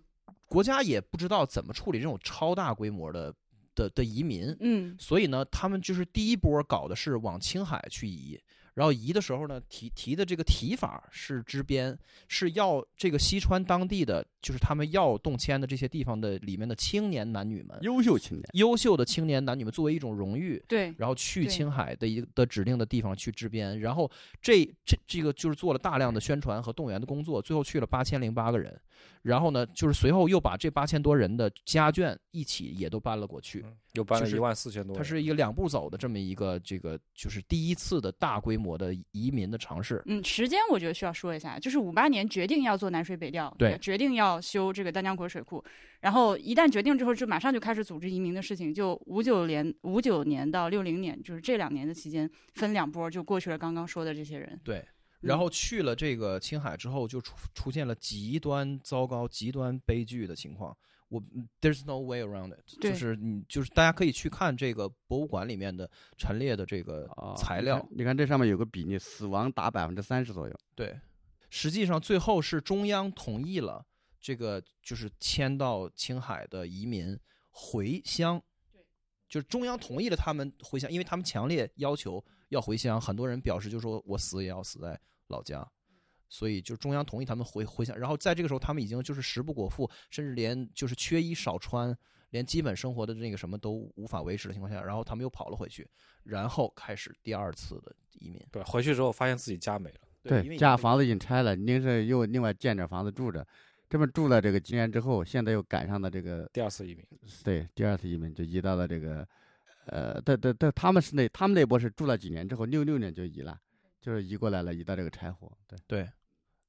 国家也不知道怎么处理这种超大规模的的的移民，嗯所以呢，他们就是第一波搞的是往青海去移，然后移的时候呢，提提的这个提法是支边，是要这个西川当地的，就是他们要动迁的这些地方的里面的青年男女们，优秀青年，优秀的青年男女们作为一种荣誉，对，然后去青海的一个的指定的地方去支边，然后这这这个就是做了大量的宣传和动员的工作，最后去了八千零八个人，然后呢，就是随后又把这八千多人的家眷一起也都搬了过去，嗯又搬了就是一万四千多人。它是一个两步走的这么一个这个就是第一次的大规模的移民的尝试。嗯，时间我觉得需要说一下，就是五八年决定要做南水北调，对决定要修这个丹江口水库，然后一旦决定之后，就马上就开始组织移民的事情，就五九年五九年到六零年，就是这两年的期间，分两波就过去了。刚刚说的这些人，对，嗯然后去了这个青海之后，就出出现了极端糟糕、极端悲剧的情况。我嗯 there's no way around it，就是你就是大家可以去看这个博物馆里面的陈列的这个啊材料，你看你看这上面有个比例，死亡达百分之三十左右。对，实际上最后是中央同意了这个，就是迁到青海的移民回乡。就是中央同意了他们回乡，因为他们强烈要求要回乡，很多人表示就说我死也要死在老家，所以就中央同意他们回回乡。然后在这个时候，他们已经就是食不果腹，甚至连就是缺衣少穿，连基本生活的那个什么都无法维持的情况下，然后他们又跑了回去，然后开始第二次的移民。对，回去之后发现自己家没了。因为家房子已经拆了，您是又另外建点房子住着。这么住了这个几年之后，现在又赶上了这个第二次移民，对第二次移民，就移到了这个，呃，但但但，他们是那他们那波是住了几年之后，六六年就移了，就是移过来了，移到这个柴火。对对，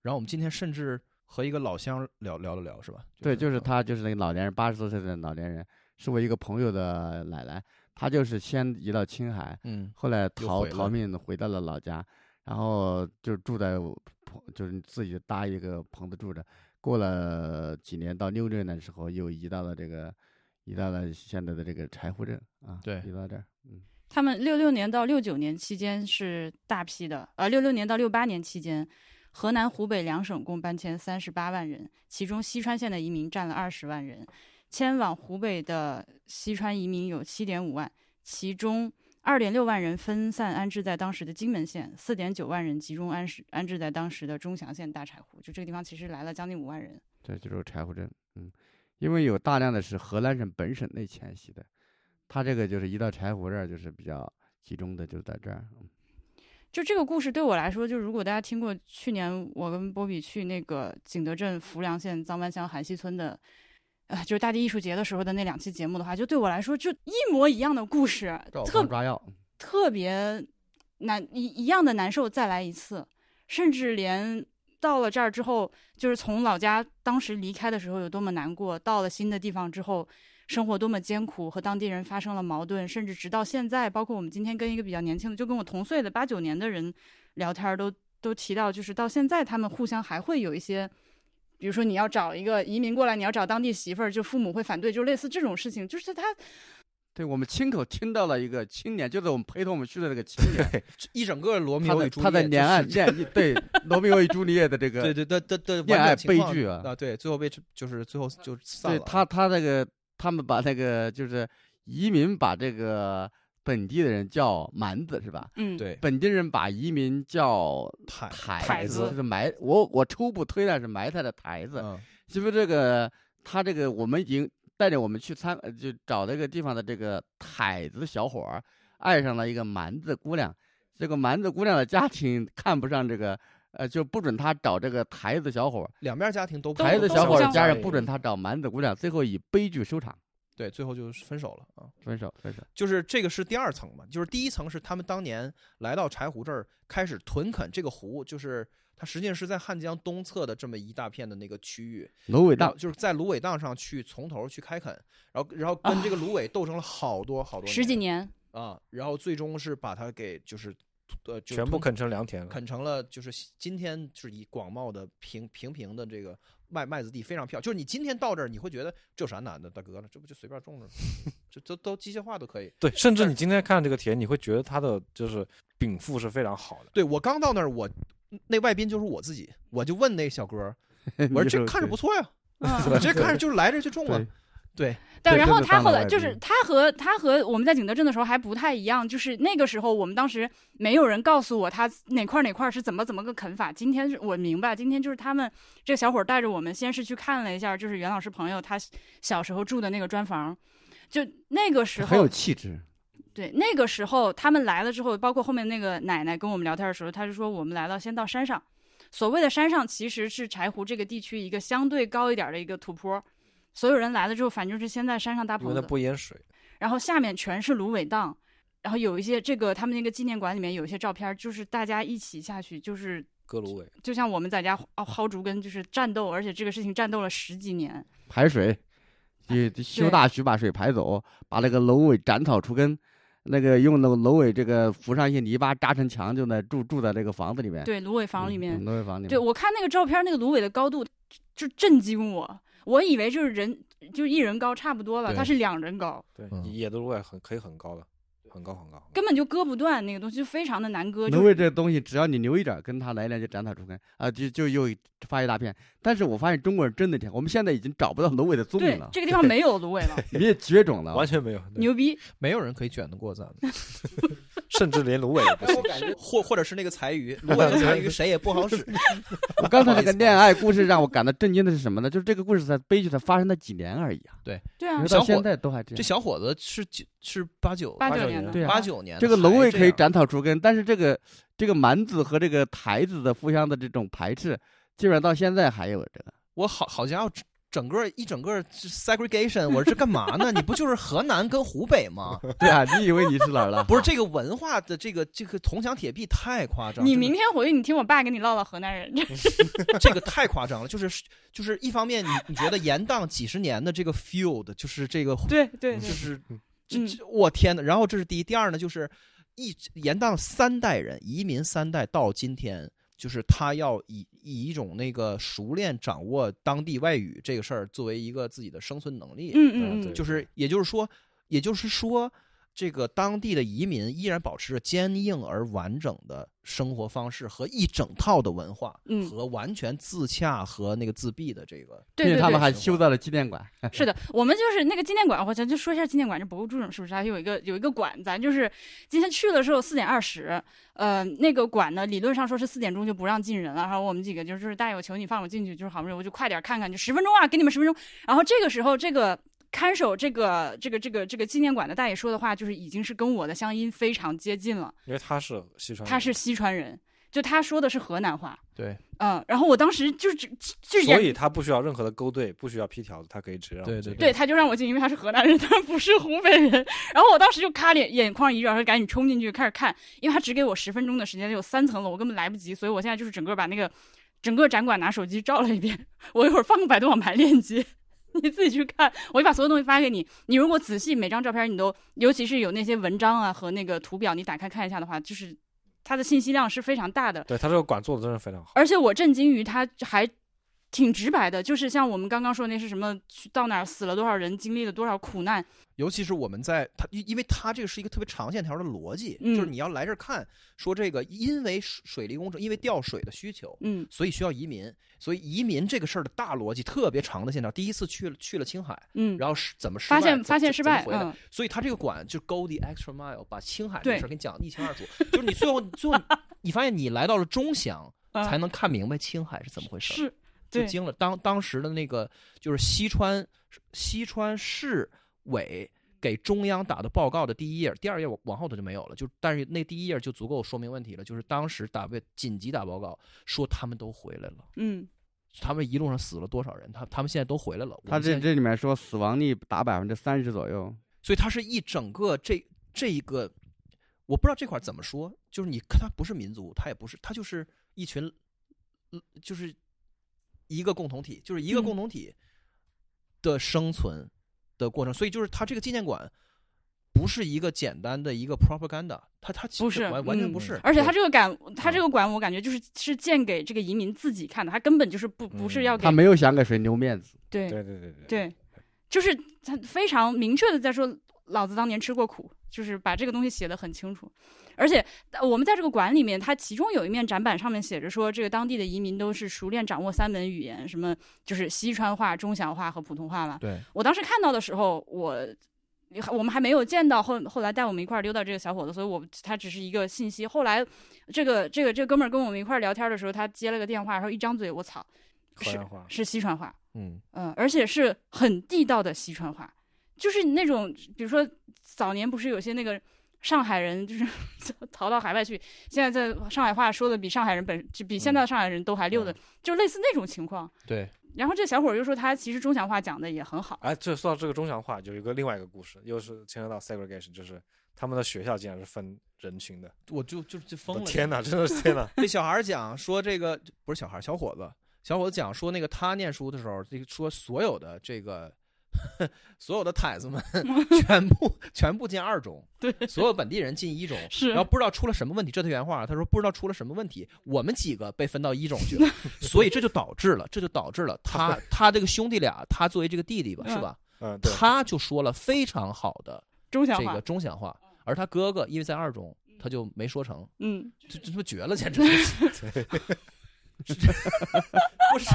然后我们今天甚至和一个老乡聊聊了聊，是吧？对，就是嗯他，就是那个老年人，八十多岁的老年人，是我一个朋友的奶奶，她就是先移到青海，嗯后来逃来逃命回到了老家，然后就住在棚，就是自己搭一个棚子住着。过了几年，到六六年的时候，又移到了这个，移到了现在的这个柴湖镇啊。对移到这儿，嗯，他们六六年到六九年期间是大批的，呃，六六年到六八年期间，河南、湖北两省共搬迁三十八万人，其中西川县的移民占了二十万人，迁往湖北的西川移民有七点五万，其中二点六万人分散安置在当时的金门县，四点九万人集中安置安置在当时的钟祥县大柴湖，就这个地方其实来了将近五万人。这就是柴湖镇，嗯，因为有大量的是河南省本省内迁徙的，他这个就是一到柴湖这儿，就是比较集中的，就在这儿。嗯就这个故事对我来说，就如果大家听过去年我跟波比去那个景德镇浮梁县藏湾乡韩溪村的，呃，就是大地艺术节的时候的那两期节目的话，就对我来说就一模一样的故事，特抓药，特别难一一样的难受，再来一次，甚至连到了这儿之后，就是从老家当时离开的时候有多么难过，到了新的地方之后，生活多么艰苦，和当地人发生了矛盾，甚至直到现在，包括我们今天跟一个比较年轻的，就跟我同岁的八九年的人聊天儿，都都提到，就是到现在他们互相还会有一些。比如说，你要找一个移民过来，你要找当地媳妇儿，就父母会反对，就类似这种事情，就是他对我们亲口听到了一个青年，就是我们陪同我们去的那个青年，一整个罗密欧与朱丽叶的他的恋爱就是恋对罗密欧与朱丽叶的这个对对的的的恋爱悲剧啊啊，对，最后被就是最后就散了。对他他那个他们把那个就是移民把这个本地的人叫蛮子是吧？嗯，对本地人把移民叫台台台子就是埋我我初步推断是埋汰的台子，嗯是不是这个他这个我们已经带着我们去参呃就找这个地方的这个台子小伙儿，爱上了一个蛮子姑娘，这个蛮子姑娘的家庭看不上这个。呃，就不准他找这个台子小伙儿，两边家庭都不台子小伙儿的家人不准他找蛮子姑娘，最后以悲剧收场，对，最后就分手了啊。分手，分手。就是这个是第二层嘛，就是第一层是他们当年来到柴湖这儿开始屯垦这个湖，就是它实际上是在汉江东侧的这么一大片的那个区域，芦苇荡，就是在芦苇荡上去从头去开垦，然后然后跟这个芦苇斗争了好多好多十几年年，啊，然后最终是把它给就是呃全部啃成良田了。啃成了，就是今天就是以广袤的平平平的这个麦麦子地非常漂亮。就是你今天到这儿，你会觉得这有啥难的，大哥了，这不就随便种着，这都都机械化都可以。对，甚至你今天看这个田，你会觉得它的就是禀赋是非常好的。对我刚到那儿，我那外宾就是我自己，我就问那小哥，我说这看着不错呀，嗯，这看着就是来这就种了对。但然后他后来就是他和他和我们在景德镇的时候还不太一样，就是那个时候我们当时没有人告诉我他哪块儿哪块儿是怎么怎么个啃法。今天是我明白，今天就是他们这个小伙带着我们先是去看了一下，就是袁老师朋友他小时候住的那个砖房，就那个时候很有气质。对那个时候他们来了之后，包括后面那个奶奶跟我们聊天的时候，她就说我们来到先到山上。所谓的山上其实是柴湖这个地区一个相对高一点的一个土坡，所有人来了之后，反正就是先在山上搭棚子，不淹水，然后下面全是芦苇荡，然后有一些这个他们那个纪念馆里面有一些照片，就是大家一起下去，就是割芦苇。就像我们在家薅薅竹根，就是战斗，而且这个事情战斗了十几年。排水，你修大渠把水排走，把那个芦苇斩草除根，那个用那个芦苇这个浮上一些泥巴扎成墙，就在住住在那个房子里面。对，芦苇房里面，嗯芦苇房里面。对我看那个照片，那个芦苇的高度就震惊我，我以为就是人就一人高差不多了，对它是两人高，对，嗯野的芦苇很可以很高的，很高很高。根本就割不断，那个东西就非常的难割。就芦苇这个东西，只要你留一点儿，跟它来一两就斩草除根啊，就就又发一大片。但是我发现中国人真的挺，我们现在已经找不到芦苇的踪影了，对这个地方没有芦苇了，也绝种了。完全没有，牛逼！没有人可以卷得过咱们，甚至连芦苇也不行。或或者是那个柴鱼，芦苇和柴鱼谁也不好使。我刚才那个恋爱故事让我感到震惊的是什么呢？就是这个故事在悲剧才发生了几年而已啊，对啊你说，到现在都还这样。这小伙子是九是八九八九年的，年对啊八九年的，这个芦苇可以斩草除根，但是这个这个蛮子和这个台子的互相的这种排斥，基本上到现在还有这个。我好好家伙，整整个一整个 segregation，我说这干嘛呢？你不就是河南跟湖北吗？对啊，你以为你是哪儿了？不是这个文化的这个这个铜墙铁壁太夸张，你明天回去，你听我爸跟你唠唠河南人。这个太夸张了，就是就是一方面你你觉得延宕几十年的这个 field，就是这个对对对，就是嗯这这我天呐，然后这是第一，第二呢就是一延宕三代人移民三代到今天。就是他要以以一种那个熟练掌握当地外语这个事儿作为一个自己的生存能力，嗯嗯嗯，就是也就是说，也就是说，这个当地的移民依然保持着坚硬而完整的生活方式和一整套的文化，嗯和完全自洽和那个自闭的这个，对对他们还修在了纪念馆。是的，我们就是那个纪念馆，我咱就说一下纪念馆这博物馆是不是？它有一个有一个馆，咱就是今天去的时候四点二十，呃，那个馆呢理论上说是四点钟就不让进人了，然后我们几个就是大有求你放我进去，就是好不容易我就快点看看，就十分钟啊，给你们十分钟。然后这个时候这个看守这个这个这个这个纪念馆的大爷说的话，就是已经是跟我的乡音非常接近了。因为他是西川人，他是西川人，就他说的是河南话。对，嗯，然后我当时就只就所以他不需要任何的勾兑，不需要批条子，他可以直接让对对对，他就让我进，因为他是河南人，他不是湖北人。然后我当时就咔脸眼眶一热，然后赶紧冲进去开始看，因为他只给我十分钟的时间，有三层楼，我根本来不及，所以我现在就是整个把那个整个展馆拿手机照了一遍。我一会儿放个百度网盘链接。你自己去看，我就把所有东西发给你。你如果仔细每张照片，你都，尤其是有那些文章啊和那个图表，你打开看一下的话，就是它的信息量是非常大的。对它这个馆做的真是非常好。而且我震惊于它还挺直白的，就是像我们刚刚说那是什么，去到哪儿死了多少人，经历了多少苦难，尤其是我们在他，因因为他这个是一个特别长线条的逻辑，嗯就是你要来这儿看，说这个因为水水利工程，因为调水的需求，嗯所以需要移民，所以移民这个事儿的大逻辑特别长的线条。第一次去了去了青海，嗯，然后是怎么失发现败怎怎发现失败，回来嗯所以他这个馆就 go the extra mile，把青海这个事儿给你讲得一清二楚。就是你最后最后你发现你来到了中祥，嗯才能看明白青海是怎么回事儿。是，对，就惊了。当当时的那个就是西川西川市委给中央打的报告的第一页，第二页往往后头就没有了。就但是那第一页就足够说明问题了，就是当时打被紧急打报告说他们都回来了，嗯他们一路上死了多少人，他他们现在都回来了。他这这里面说死亡率达百分之三十左右，所以它是一整个这这一个，我不知道这块儿怎么说，就是你看它不是民族，他也不是，他就是一群，呃就是一个共同体，就是一个嗯共同体的生存的过程。所以就是它这个纪念馆不是一个简单的一个 propaganda，它它其不是实完完全嗯不是。而且对他这个馆，他这个馆，我感觉就是是建给这个移民自己看的，他根本就是不不是嗯要给他没有想给谁留面子。对对对对对对，就是他非常明确的在说，老子当年吃过苦，就是把这个东西写的很清楚。而且呃我们在这个馆里面，它其中有一面展板上面写着说，这个当地的移民都是熟练掌握三门语言，什么就是西川话、中祥话和普通话嘛。对，我当时看到的时候，我我们还没有见到后后来带我们一块儿溜达这个小伙子，所以我他只是一个信息。后来这个这个这个哥们儿跟我们一块儿聊天的时候，他接了个电话，然后一张嘴，我操，是是西川话。嗯，嗯，而且是很地道的西川话，就是那种，比如说早年不是有些那个上海人就是 逃到海外去，现在在上海话说的比上海人本就比现在的上海人都还溜的，就类似那种情况。对，然后这小伙儿又说他其实中祥话讲的也很好，哎，这说到这个中祥话，有一个另外一个故事，又是牵扯到 segregation，就是他们的学校竟然是分人群的。我就就就疯了。天哪，真的是天哪！那小孩儿讲说这个不是小孩儿，小伙子，小伙子讲说那个他念书的时候，这个说所有的这个 所有的太子们 全部全部进二中，对，所有本地人进一中，是然后不知道出了什么问题，这他原话，他说不知道出了什么问题，我们几个被分到一中去了，所以这就导致了，这就导致了他他这个兄弟俩，他作为这个弟弟吧，是吧？嗯，他就说了非常好的中这个，中祥话，而他哥哥因为在二中，他就没说成，嗯，这这他妈绝了，简直。不是，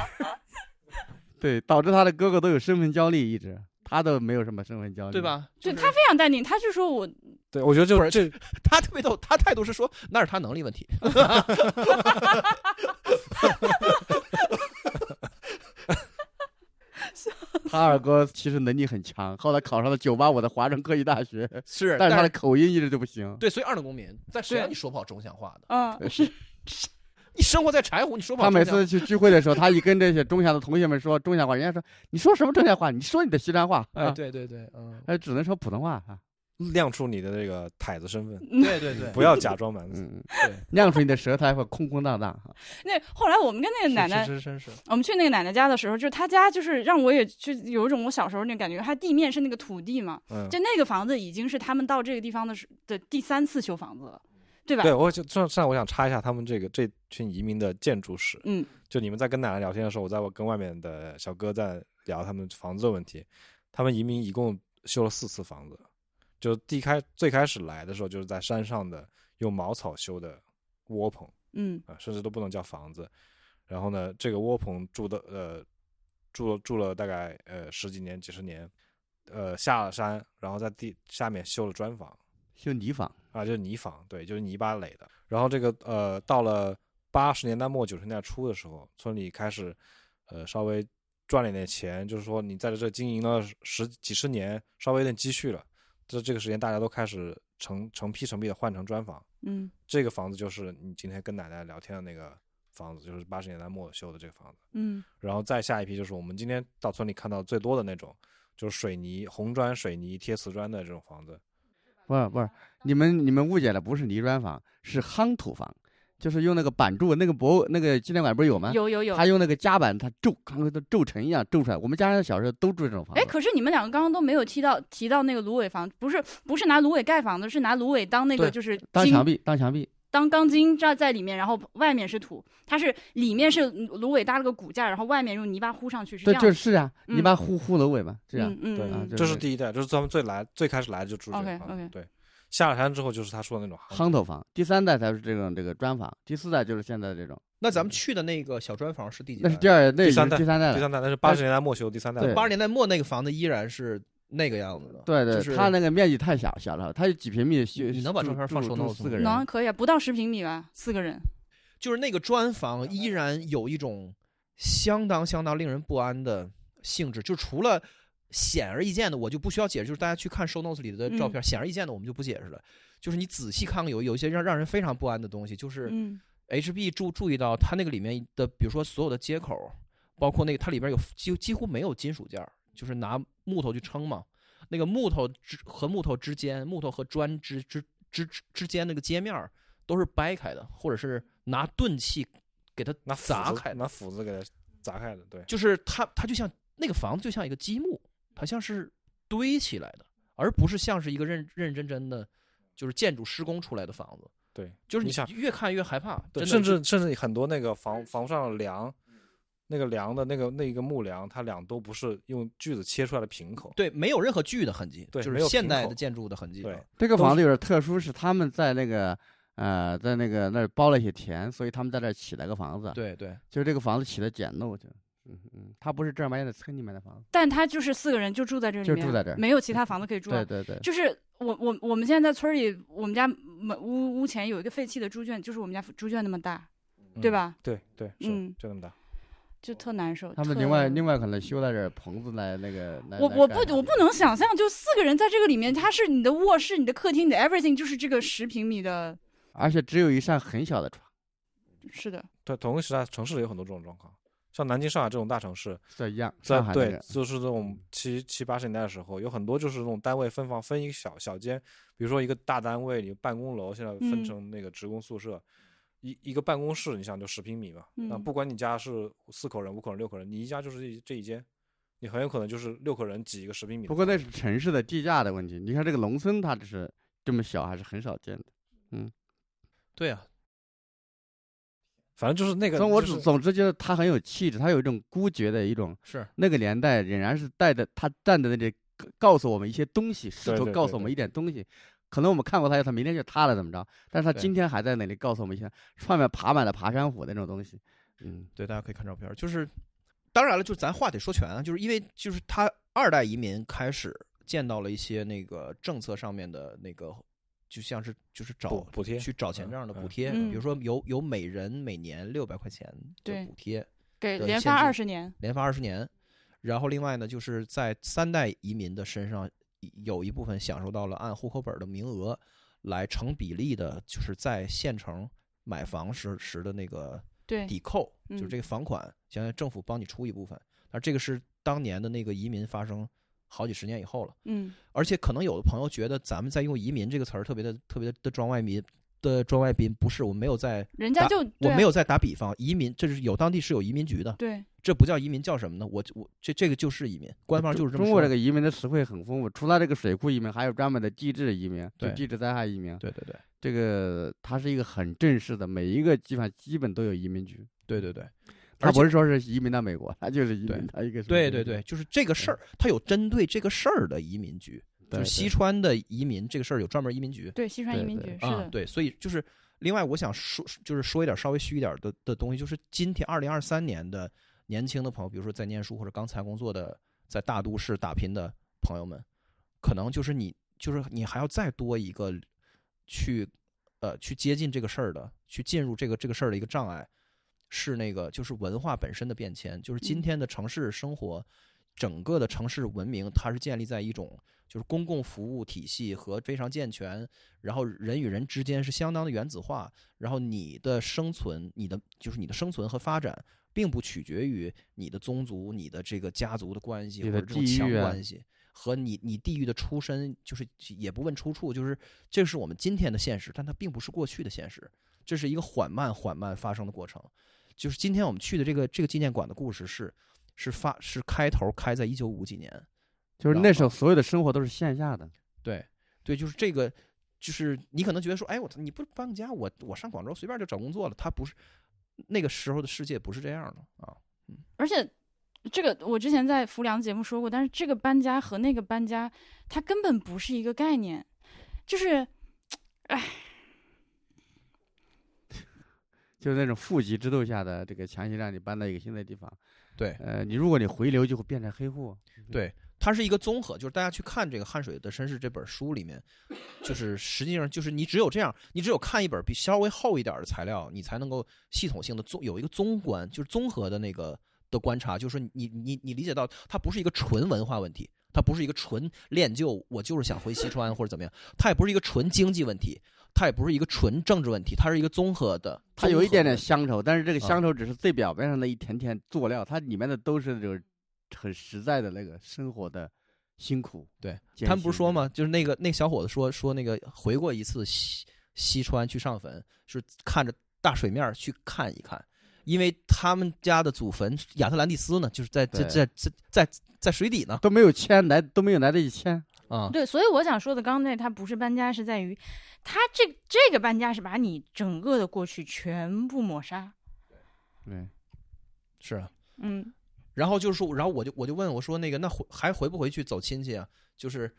对，导致他的哥哥都有身份焦虑，一直他都没有什么身份焦虑，对？吧？就是他非常淡定，他就说我对，我觉得就不是这 他特别逗，他态度是说那是他能力问题。他二哥其实能力很强，后来考上了九八五的华人科技大学，是，但是他的口音一直就不行。对，所以二等公民在沈阳你说不好中祥话的，嗯是你生活在柴胡你说不好他每。次 去聚会的时候，他一跟这些中下的同学们说中下话，人家说你说什么中下话？你说你的西川话哎，啊，对对对，嗯，哎只能说普通话啊。亮出你的这个太子身份，对对对，不要假装蛮 子。嗯，对，亮出你的舌苔会空空荡荡。那后来我们跟那个奶奶是是是是，我们去那个奶奶家的时候，就是她家就是让我也就有一种我小时候那感觉，它地面是那个土地嘛，嗯，就那个房子已经是他们到这个地方的时的第三次修房子了，对吧？对，我就上上我想插一下他们这个这群移民的建筑史。嗯就你们在跟奶奶聊天的时候，我在我跟外面的小哥在聊他们房子的问题。他们移民一共修了四次房子，就第一开最开始来的时候，就是在山上的用茅草修的窝棚嗯啊，甚至都不能叫房子。然后呢，这个窝棚住的呃住了住了大概呃十几年几十年，呃下了山，然后在地下面修了砖房。修泥房，啊，就是泥房，对，就是泥巴垒的。然后这个呃，到了八十年代末九十年代初的时候，村里开始呃稍微赚了一点钱，就是说你在这经营了十几十年，稍微有点积蓄了，这这个时间大家都开始成成批成批的换成砖房。嗯这个房子就是你今天跟奶奶聊天的那个房子，就是八十年代末修的这个房子。嗯然后再下一批就是我们今天到村里看到最多的那种，就是水泥红砖、水泥贴瓷砖的这种房子。不是不是，你们你们误解了，不是泥砖房，是夯土房，就是用那个板柱，那个博那个纪念馆不是有吗？有有有他。用那个夹板，他皱，看跟皱成一样皱出来。我们家人小时候都住这种房哎，子。可是你们两个刚刚都没有提到提到那个芦苇房，不是不是拿芦苇盖房子，是拿芦苇当那个就是筋当墙壁，当墙壁，当钢筋扎在里面，然后外面是土，它是里面是芦苇搭了个骨架，然后外面用泥巴糊上去，是这，样对。就是啊，嗯你把护护楼尾嘛，这样对嗯嗯嗯这是第一代，这是咱们最来最开始来的就住这个 OK，房子。OK 对，下了山之后就是他说的那种夯头房。第三代才是这种这个砖房，第四代就是现在这种，那咱们去的那个小砖房是第几代？那是第二，那第三代是第三代。第三代，那是八十年代末修第三代对了。八十年代末那个房子依然是那个样子的。对对，就是它那个面积太小小了，他有几平米，你能把照片放住 show notes 四个人，能可以啊，不到十平米吧，四个人。就是那个砖房依然有一种相当相当令人不安的性质，就除了显而易见的，我就不需要解释，就是大家去看 show notes 里的照片，显而易见的我们就不解释了。就是你仔细看看，有有一些让让人非常不安的东西，就是嗯 HB 注注意到它那个里面的，比如说所有的接口，包括那个它里边有几几乎没有金属件儿，就是拿木头去撑嘛。那个木头之和木头之间，木头和砖之之之之之间那个接面儿都是掰开的，或者是拿钝器给它拿砸开的。拿斧子给它砸开的，对。就是它它就像那个房子就像一个积木，它像是堆起来的，而不是像是一个认认认真真的就是建筑施工出来的房子。对，就是你你想越看越害怕，对，甚至甚至很多那个房房上的梁，那个梁的那个那个木梁，它俩都不是用锯子切出来的平口。对没有任何锯的痕迹，对没就是现代的建筑的痕迹。对啊这个房子有点特殊，是他们在那个呃，在那个那儿包了一些田，所以他们在那儿起了个房子。，对对，就是这个房子起的简陋，就嗯嗯，他不是正儿八经的村里面的房子。但他就是四个人就住在这里面，就住在这儿没有其他房子可以住啊。对对对，就是我我我们现在在村里，我们家门屋屋前有一个废弃的猪圈，就是我们家猪圈那么大，对嗯？吧？对对，是嗯就那么大。就特难受。他们另外另外可能修了点棚子来那个来。我我不我不能想象，就四个人在这个里面，它是你的卧室、你的客厅、你的 everything，就是这个十平米的，而且只有一扇很小的窗，是的，对，同一时代城市里有很多这种状况，像南京、上海这种大城市，在一样。在对就是这种七七八十年代的时候，有很多就是那种单位分房分一个小小间，比如说一个大单位，你办公楼现在分嗯成那个职工宿舍，一一个办公室，你想就十平米嘛，那嗯不管你家是四口人、五口人、六口人，你一家就是这一这一间，你很有可能就是六口人挤一个十平米。不过那是城市的地价的问题。你看这个农村，它只是这么小，还是很少见的。嗯对啊，反正就是那个，总总总之就是他很有气质，他有一种孤绝的一种是那个年代仍然是带着他站在那里告告诉我们一些东西，试图告诉我们一点东西。可能我们看过他他明天就塌了，怎么着？但是他今天还在那里告诉我们一些上面爬满了爬山虎的那种东西。嗯，对，大家可以看照片儿。就是，当然了，就是咱话得说全啊，就是因为就是他二代移民开始见到了一些那个政策上面的那个，就像是就是找补补贴去找钱这样的补嗯贴，嗯比如说有有每人每年六百块钱的对补贴，给连发二十年，连发二十年。然后另外呢，就是在三代移民的身上有一部分享受到了按户口本的名额来成比例的，就是在县城买房时时的那个，抵扣，就是嗯这个房款，将来政府帮你出一部分。而这个是当年的那个移民发生好几十年以后了，嗯而且可能有的朋友觉得咱们在用移民这个词儿特别的特别的的装外民的装外宾，不是，我没有在人家就啊我没有在打比方，移民这是有当地是有移民局的，对，这不叫移民叫什么呢？我我这这个就是移民，官方就是这么说。中国这个移民的词汇很丰富，除了这个水库移民，还有专门的地质移民，就对地质灾害移民。对对对这个它是一个很正式的，每一个地方基本都有移民局。对对对，他而不是说是移民到美国，他就是移民到一个对对对，就是这个事儿，它有针对这个事儿的移民局，就是西川的移民这个事儿有专门移民局。对，西川移民局是对，所以就是另外，我想说，就是说一点稍微虚一点的的东西，就是今天二零二三年的年轻的朋友，比如说在念书或者刚才工作的，在大都市打拼的朋友们，可能就是你，就是你还要再多一个去，呃，去接近这个事儿的，去进入这个这个事儿的一个障碍，是那个就是文化本身的变迁，就是今嗯。天的城市生活，整个的城市文明，它是建立在一种就是公共服务体系和非常健全，然后人与人之间是相当的原子化，然后你的生存，你的就是你的生存和发展，并不取决于你的宗族、你的这个家族的关系或者这种强关系。和你你地域的出身，就是也不问出处，就是这是我们今天的现实，但它并不是过去的现实，这是一个缓慢缓慢发生的过程。就是今天我们去的这个这个纪念馆的故事是是发是开头开在一九五几年，就是那时候所有的生活都是线下的，对对，就是这个，就是你可能觉得说，哎，我你不搬个家，我我上广州随便就找工作了，他不是那个时候的世界不是这样的啊，而且这个我之前在浮梁节目说过，但是这个搬家和那个搬家，它根本不是一个概念，就是，哎，就是那种户籍制度下的这个强行让你搬到一个新的地方。对呃，你如果你回流，就会变成黑户。对，它是一个综合，就是大家去看这个《汗水的绅士》这本书里面，就是 实际上就是你只有这样，你只有看一本比稍微厚一点的材料，你才能够系统性的综有一个综观，就是综合的那个的观察，就是说你你你理解到它不是一个纯文化问题，它不是一个纯练就，我就是想回西川或者怎么样，它也不是一个纯经济问题，它也不是一个纯政治问题，它是一个综合的，它有一点点乡愁，但是这个啊乡愁只是最表面上的一点点佐料，它里面的都是就是很实在的那个生活的辛苦。对他们不是说吗？就是那个那小伙子说说那个回过一次西西川去上坟，是看着大水面去看一看，因为他们家的祖坟亚特兰蒂斯呢，就是在在在在在在水底呢都没有迁来，都没有来得及迁。啊。对，所以我想说的，刚刚那它不是搬家，是在于他这这个搬家是把你整个的过去全部抹杀。对，是啊。嗯，然后就是说，然后我就我就问我说，那个那回还回不回去走亲戚啊？就是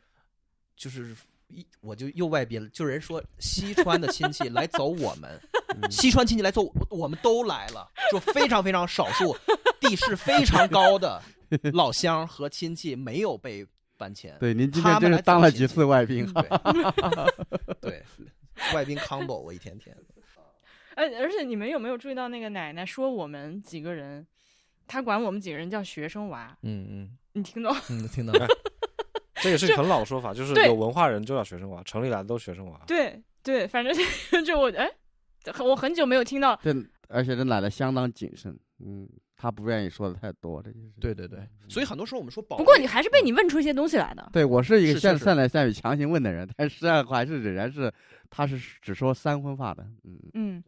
就是一我就又外宾了，就是人说西川的亲戚来走我们，嗯西川亲戚来走，我们都来了，就非常非常少数，地势非常高的老乡和亲戚没有被搬迁。对，您今天真是当了几次外宾。对对，外宾 combo 我一天天。而 而且你们有没有注意到那个奶奶说我们几个人，她管我们几个人叫学生娃，嗯嗯你听懂？嗯，听懂 这也是很老的说法，就是有文化人就叫学生娃，城里来的都是学生娃。对对，反正就我哎，我很久没有听到对而且这奶奶相当谨慎，嗯，她不愿意说的太多，这就是。对对对，所以很多时候我们说不过你还是被你问出一些东西来的。对我是一个善善来善语强行问的人，但实际上还是仍然是他是只说三荤话的，嗯，嗯，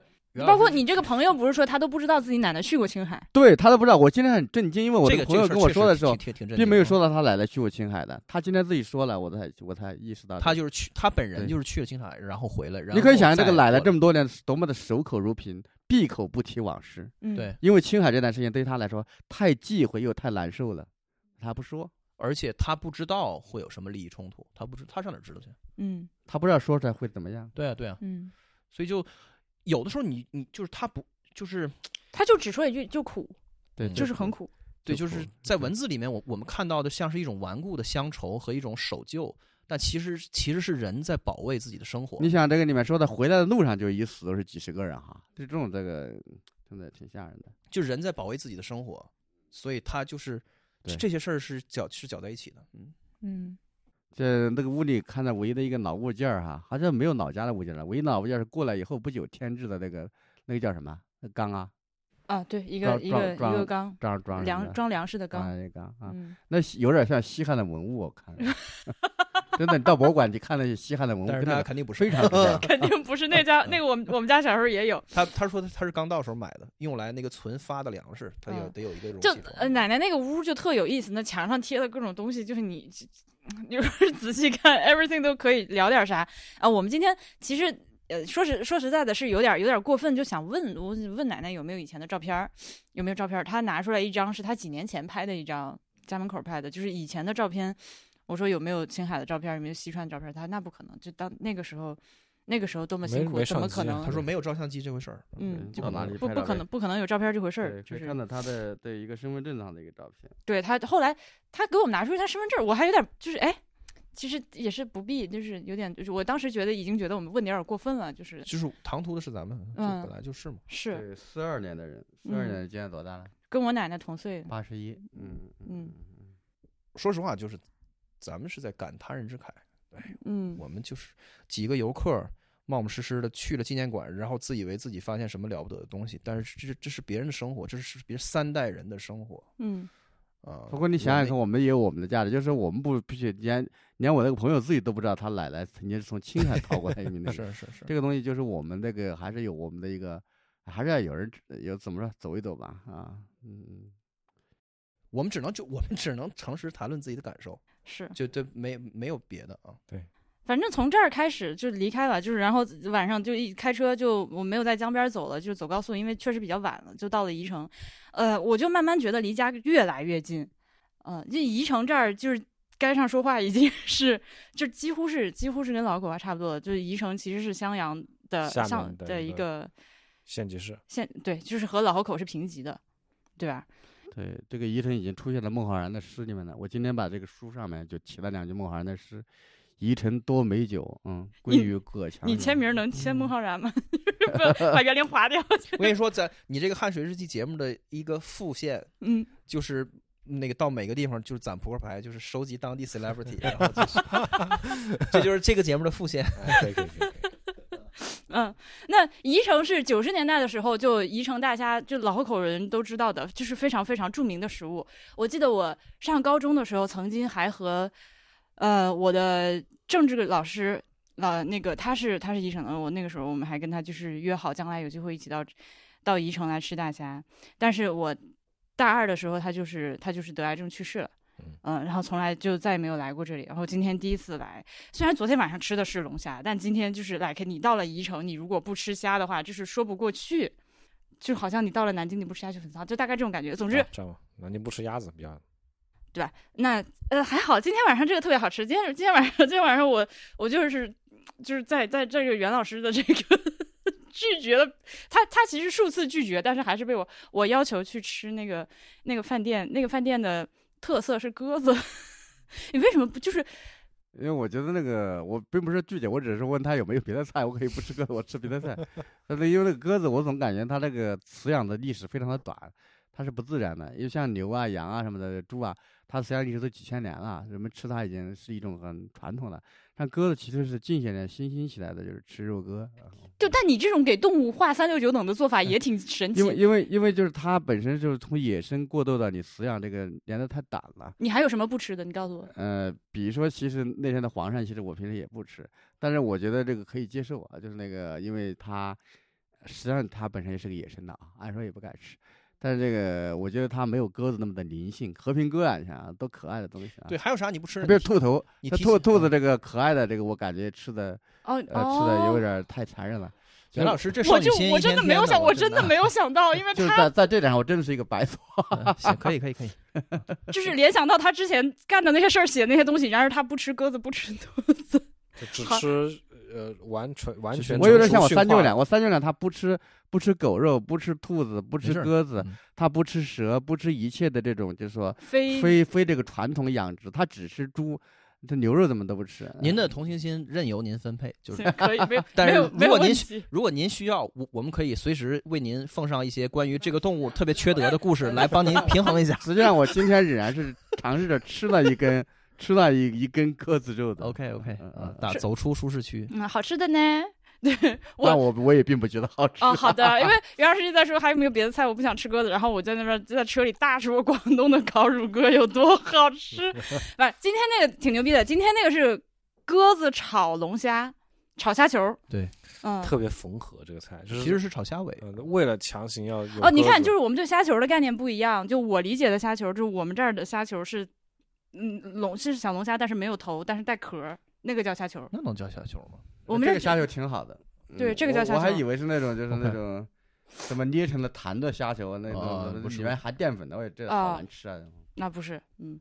包括你这个朋友，不是说他都不知道自己奶奶去过青海。对他都不知道。我今天很震惊，因为我这个朋友跟我说的时候，挺挺挺并没有说到他奶奶去过青海的，他今天自己说了，我才我才意识到。他就是去，他本人对就是去了青海，然后回来。然你可以想象这个奶奶这么多年多么的守口如瓶，闭口不提往事，嗯，对，因为青海这段时间对于他来说太忌讳又太难受了，他不说，而且他不知道会有什么利益冲突，他不知他上哪儿知道去？嗯。他不知道说出来会怎么样。对啊，对啊，嗯，所以就有的时候你你就是他不就是 他就只说一句就苦，对，嗯就是很苦。对，就就是在文字里面，我我们看到的像是一种顽固的乡愁和一种守旧，但其实其实是人在保卫自己的生活。你想这个里面说的，回来的路上就一死都是几十个人哈，就这种这个真的挺吓人的。就人在保卫自己的生活，所以他就是这些事儿是搅是搅在一起的。嗯，嗯这那个屋里看到唯一的一个老物件儿哈，好像没有老家的物件了，唯一老物件是过来以后不久添置的那个那个叫什么？那缸啊，啊，对，一个一个一个缸，装装粮装粮食的装缸。那缸啊，嗯，那有点像西汉的文物，我看着。真的，你到博物馆去看那些西汉的文物，但是那肯定不是非常 肯定不是那家 那个我们我们家小时候也有，他他说他是刚到时候买的，用来那个存发的粮食，他有嗯得有一个容就器就。呃奶奶那个屋就特有意思，那墙上贴的各种东西，就是你你就是仔细看，everything 都可以聊点啥啊。我们今天其实呃说实说实在的，是有点有点过分，就想问我问奶奶有没有以前的照片儿，有没有照片儿？她拿出来一张是她几年前拍的一张，家门口拍的，就是以前的照片。我说有没有青海的照片，有没有西川的照片？他说那不可能，就当那个时候，那个时候多么辛苦，怎么可能？他说没有照相机这回事儿。嗯，就到哪里不不可能，不可能有照片这回事对儿，就是看到他的对一个身份证上的一个照片。对他后来他给我们拿出他身份证，我还有点就是哎，其实也是不必，就是有点，就是我当时觉得已经觉得我们问的有点过分了，就是就是唐突的是咱们，就嗯本来就是嘛。是对，四二年的人，四二年的今年多大了？跟我奶奶同岁，八十一。嗯嗯说实话，就是咱们是在感他人之慨，嗯我们就是几个游客冒冒失失的去了纪念馆，然后自以为自己发现什么了不得的东西，但是这这是别人的生活，这是别人三代人的生活嗯啊。不过你想想看，我我们也有我们的价值，就是我们不必须连连我那个朋友自己都不知道他奶奶曾经是从青海逃过来移民的们。是是是，这个东西就是我们那个还是有我们的一个，还是要有人有怎么说走一走吧啊，嗯，我们只能就我们只能诚实谈论自己的感受，是，就就，没没有别的啊。对反正从这儿开始就离开了，就是然后晚上就一开车就我没有在江边走了，就走高速，因为确实比较晚了，就到了宜城，呃，我就慢慢觉得离家越来越近，呃，这宜城这儿就是。街上说话已经 是，就几乎是几乎是跟老口话差不多了。就是宜城其实是襄阳的下的一个县级市，县，对，就是和老河口是平级的，对吧？对，这个宜城已经出现在孟浩然的诗里面了。我今天把这个书上面就起了两句孟浩然的诗：“宜城多美酒，嗯，归于葛强。”你签名能签孟浩然吗？把园林划掉。我跟你说，在你这个汗水日记节目的一个副线，嗯，就是那个到每个地方就是攒扑克牌，就是收集当地 celebrity，然后就是这就是这个节目的副线。哎可以可以可以可以。嗯，那宜城是九十年代的时候，就宜城大虾，就老河口人都知道的，就是非常非常著名的食物。我记得我上高中的时候，曾经还和呃我的政治老师，呃那个他是他是宜城的，我那个时候我们还跟他就是约好，将来有机会一起到到宜城来吃大虾。但是我大二的时候，他就是他就是得癌症去世了。嗯，然后从来就再也没有来过这里。然后今天第一次来，虽然昨天晚上吃的是龙虾，但今天就是来，你到了宜城，你如果不吃虾的话，就是说不过去，就好像你到了南京你不吃虾就很脏，就大概这种感觉。总之，啊这样吧，南京不吃鸭子比较对吧？那呃还好，今天晚上这个特别好吃。今天今天晚上今天晚上我我就是就是在在这个袁老师的这个 拒绝了他，他其实数次拒绝，但是还是被我我要求去吃那个那个饭店，那个饭店的特色是鸽子。你为什么不就是因为我觉得那个我并不是拒绝，我只是问他有没有别的菜，我可以不吃鸽子，我吃别的菜。但是因为那个鸽子，我总感觉它那个饲养的历史非常的短，它是不自然的。因为像牛啊、羊啊什么的，猪啊，它饲养历史都几千年了，人们吃它已经是一种很传统的。像鸽子其实是近些年新兴起来的，就是吃肉鸽。就但你这种给动物画三六九等的做法也挺 神奇因。为因为因为就是它本身就是从野生过渡到你饲养这个年代太短了。你还有什么不吃的？你告诉我。呃，比如说，其实那天的黄鳝，其实我平时也不吃，但是我觉得这个可以接受啊，就是那个，因为它实际上它本身也是个野生的啊，按说也不敢吃，但是这个我觉得它没有鸽子那么的灵性，和平鸽啊，你想啊，多可爱的东西啊，对，，还有啥你不吃的？特别是兔头，兔兔子这个可爱的这个，我感觉吃的哦呃吃的有点太残忍了，袁老师这少我就我真的没有想，我我真的没有想到，因为就是他在在这点上，我真的是一个白 错。嗯行，可以可以可以。就是联想到他之前干的那些事儿，写那些东西，然而他不吃鸽子，不吃兔子。就只吃呃完全完全我有点像我三舅两，我三舅两他不吃不吃狗肉，不吃兔子，不吃鸽子，嗯他不吃蛇，不吃一切的这种，就是说非非非这个传统养殖，他只吃猪，这牛肉怎么都不吃。您的同情心任由您分配，就是可以，没有，但是如果您。如果您需要，我我们可以随时为您奉上一些关于这个动物特别缺德的故事，来帮您平衡一下。实际上我今天仍然是尝试着吃了一根，吃了一一根鸽子肉的。OK OK，嗯啊嗯，打走出舒适区。嗯，好吃的呢？对我但我我也并不觉得好吃。哦，好的，因为袁老师一直在说还有没有别的菜，我不想吃鸽子，然后我在那边就在车里大说广东的烤乳鸽有多好吃。不是，今天那个挺牛逼的，今天那个是鸽子炒龙虾，炒虾球。对，嗯，特别缝合这个菜，就是其实是炒虾尾，呃为了强行要有哦，你看，就是我们对虾球的概念不一样。就我理解的虾球，就是我们这儿的虾球是，嗯，龙是小龙虾，但是没有头，但是带壳儿，那个叫虾球。那能叫虾球吗？我们这这个虾球挺好的。嗯对这个叫虾球我还以为是那种就是那种什么捏成了弹的虾球，那种哦不是里面含淀粉的，我也这啊好难吃啊。那不是，嗯，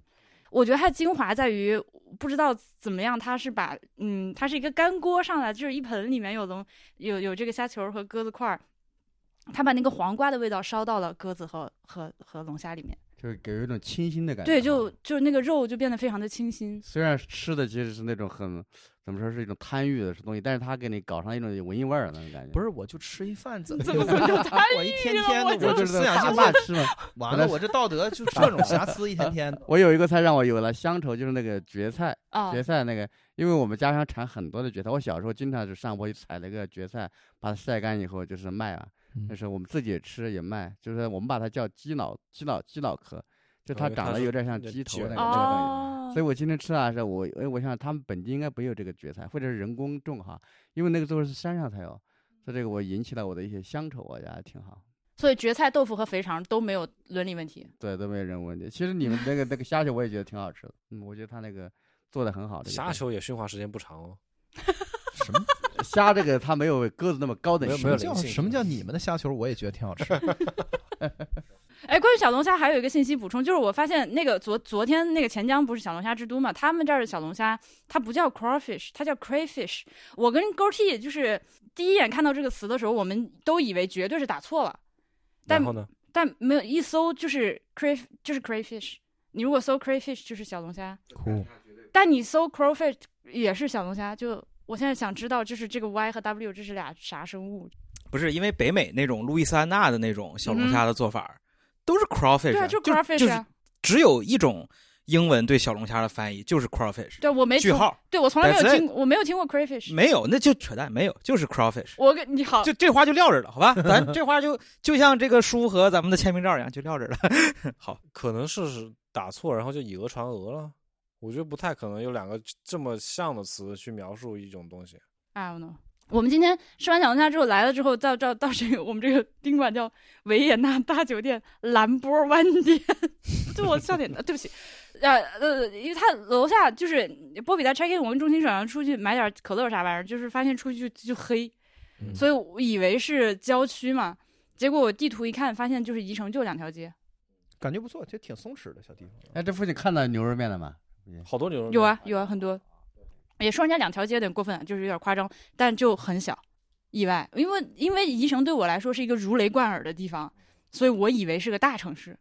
我觉得它的精华在于不知道怎么样，它是把，嗯，它是一个干锅上来，就是一盆里面有龙有有这个虾球和鸽子块儿，它把那个黄瓜的味道烧到了鸽子和和和龙虾里面。就是给人一种清新的感觉。对，啊就就是那个肉就变得非常的清新。虽然吃的其实是那种很怎么说是一种贪欲的东西，但是他给你搞上一种文艺味儿那种感觉。不是，我就吃一饭，怎么怎么又怎么就贪我 一天天的，我就我这思想性大吃嘛。完了，我这道德就这种瑕疵，一天天的。我有一个菜让我有了乡愁，就是那个蕨菜。啊蕨菜那个，因为我们家乡产很多的蕨菜，我小时候经常就上坡去采那个蕨菜，把它晒干以后就是卖啊。嗯那时候我们自己也吃也卖，就是我们把它叫鸡脑鸡脑鸡脑壳，就它长得有点像鸡头那个那个东西。哦，所以我今天吃的时候，我哎，我想他们本地应该没有这个蕨菜，或者是人工种哈，因为那个都是山上才有，所以这个我引起了我的一些乡愁，我觉得还挺好。所以蕨菜、豆腐和肥肠都没有伦理问题。对，都没有人问题。其实你们那个那个虾球我也觉得挺好吃的，嗯，我觉得他那个做的很好。的虾球也驯化时间不长哦。什么虾这个它没有鸽子那么高等没有性叫什么叫你们的虾球？我也觉得挺好吃。哎，关于小龙虾还有一个信息补充，就是我发现那个昨昨天那个钱江不是小龙虾之都嘛，他们这儿的小龙虾它不叫 crawfish，它叫 crayfish。我跟勾 T 就是第一眼看到这个词的时候，我们都以为绝对是打错了，但然后呢？但没有一搜就是 cray 就是 crayfish。你如果搜 crayfish 就是小龙虾，酷，但你搜 crawfish 也是小龙虾。就我现在想知道，就是这个 Y 和 W 这是俩啥生物？不是因为北美那种路易斯安那的那种小龙虾的做法，都是 crawfish，对啊，就就 crawfish 就是啊。只有一种英文对小龙虾的翻译就是 crawfish，对，我没从句号对我从来没有听，我没有听过 crayfish。没有，那就扯淡，没有，就是 crawfish。我跟你好，就这话就撂这儿了，好吧？咱这话就就像这个书和咱们的签名照一样，就撂这儿了。好，可能是打错，然后就以讹传讹了。我觉得不太可能有两个这么像的词去描述一种东西。I don't know。我们今天吃完小龙虾之后来了之后，到到到这个我们这个宾馆叫维也纳大酒店蓝波湾店，就我笑点的，对不起，呃呃，因为他楼下就是波比在 check in，我们中心转让出去买点可乐啥玩意儿，就是发现出去就就黑，嗯所以我以为是郊区嘛，结果我地图一看，发现就是宜城就两条街，感觉不错，就挺松弛的小地方。哎，这附近看到牛肉面了吗？好多牛肉面有啊有啊很多，也说人家两条街有点过分，就是有点夸张，但就很小，意外，因为因为宜城对我来说是一个如雷贯耳的地方，所以我以为是个大城市。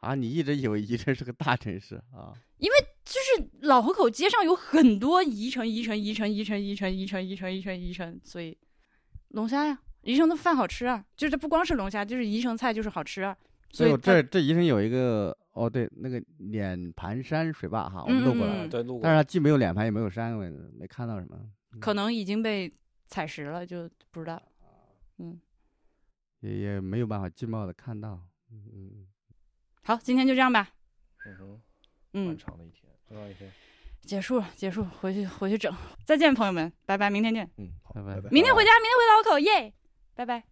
啊，你一直以为宜城是个大城市啊？因为就是老河口街上有很多宜城、宜城、宜城、宜城、宜城、宜城、宜城、宜城、宜城，所以龙虾呀，宜城的饭好吃啊，就是不光是龙虾，就是宜城菜就是好吃啊。所以这这宜城有一个哦，对，那个脸盘山水坝哈，我们路过了，嗯对，路过但是它既没有脸盘也没有山，我也没看到什么，可能已经被采食了，就不知道。嗯，也也没有办法尽貌的看到。嗯。好，今天就这样吧。嗯，嗯漫，长的一天。一天？结束了，结束，回去回去整。再见，朋友们，拜拜，明天见。嗯，好，拜拜拜。明天回家，明天回老口，耶，拜拜。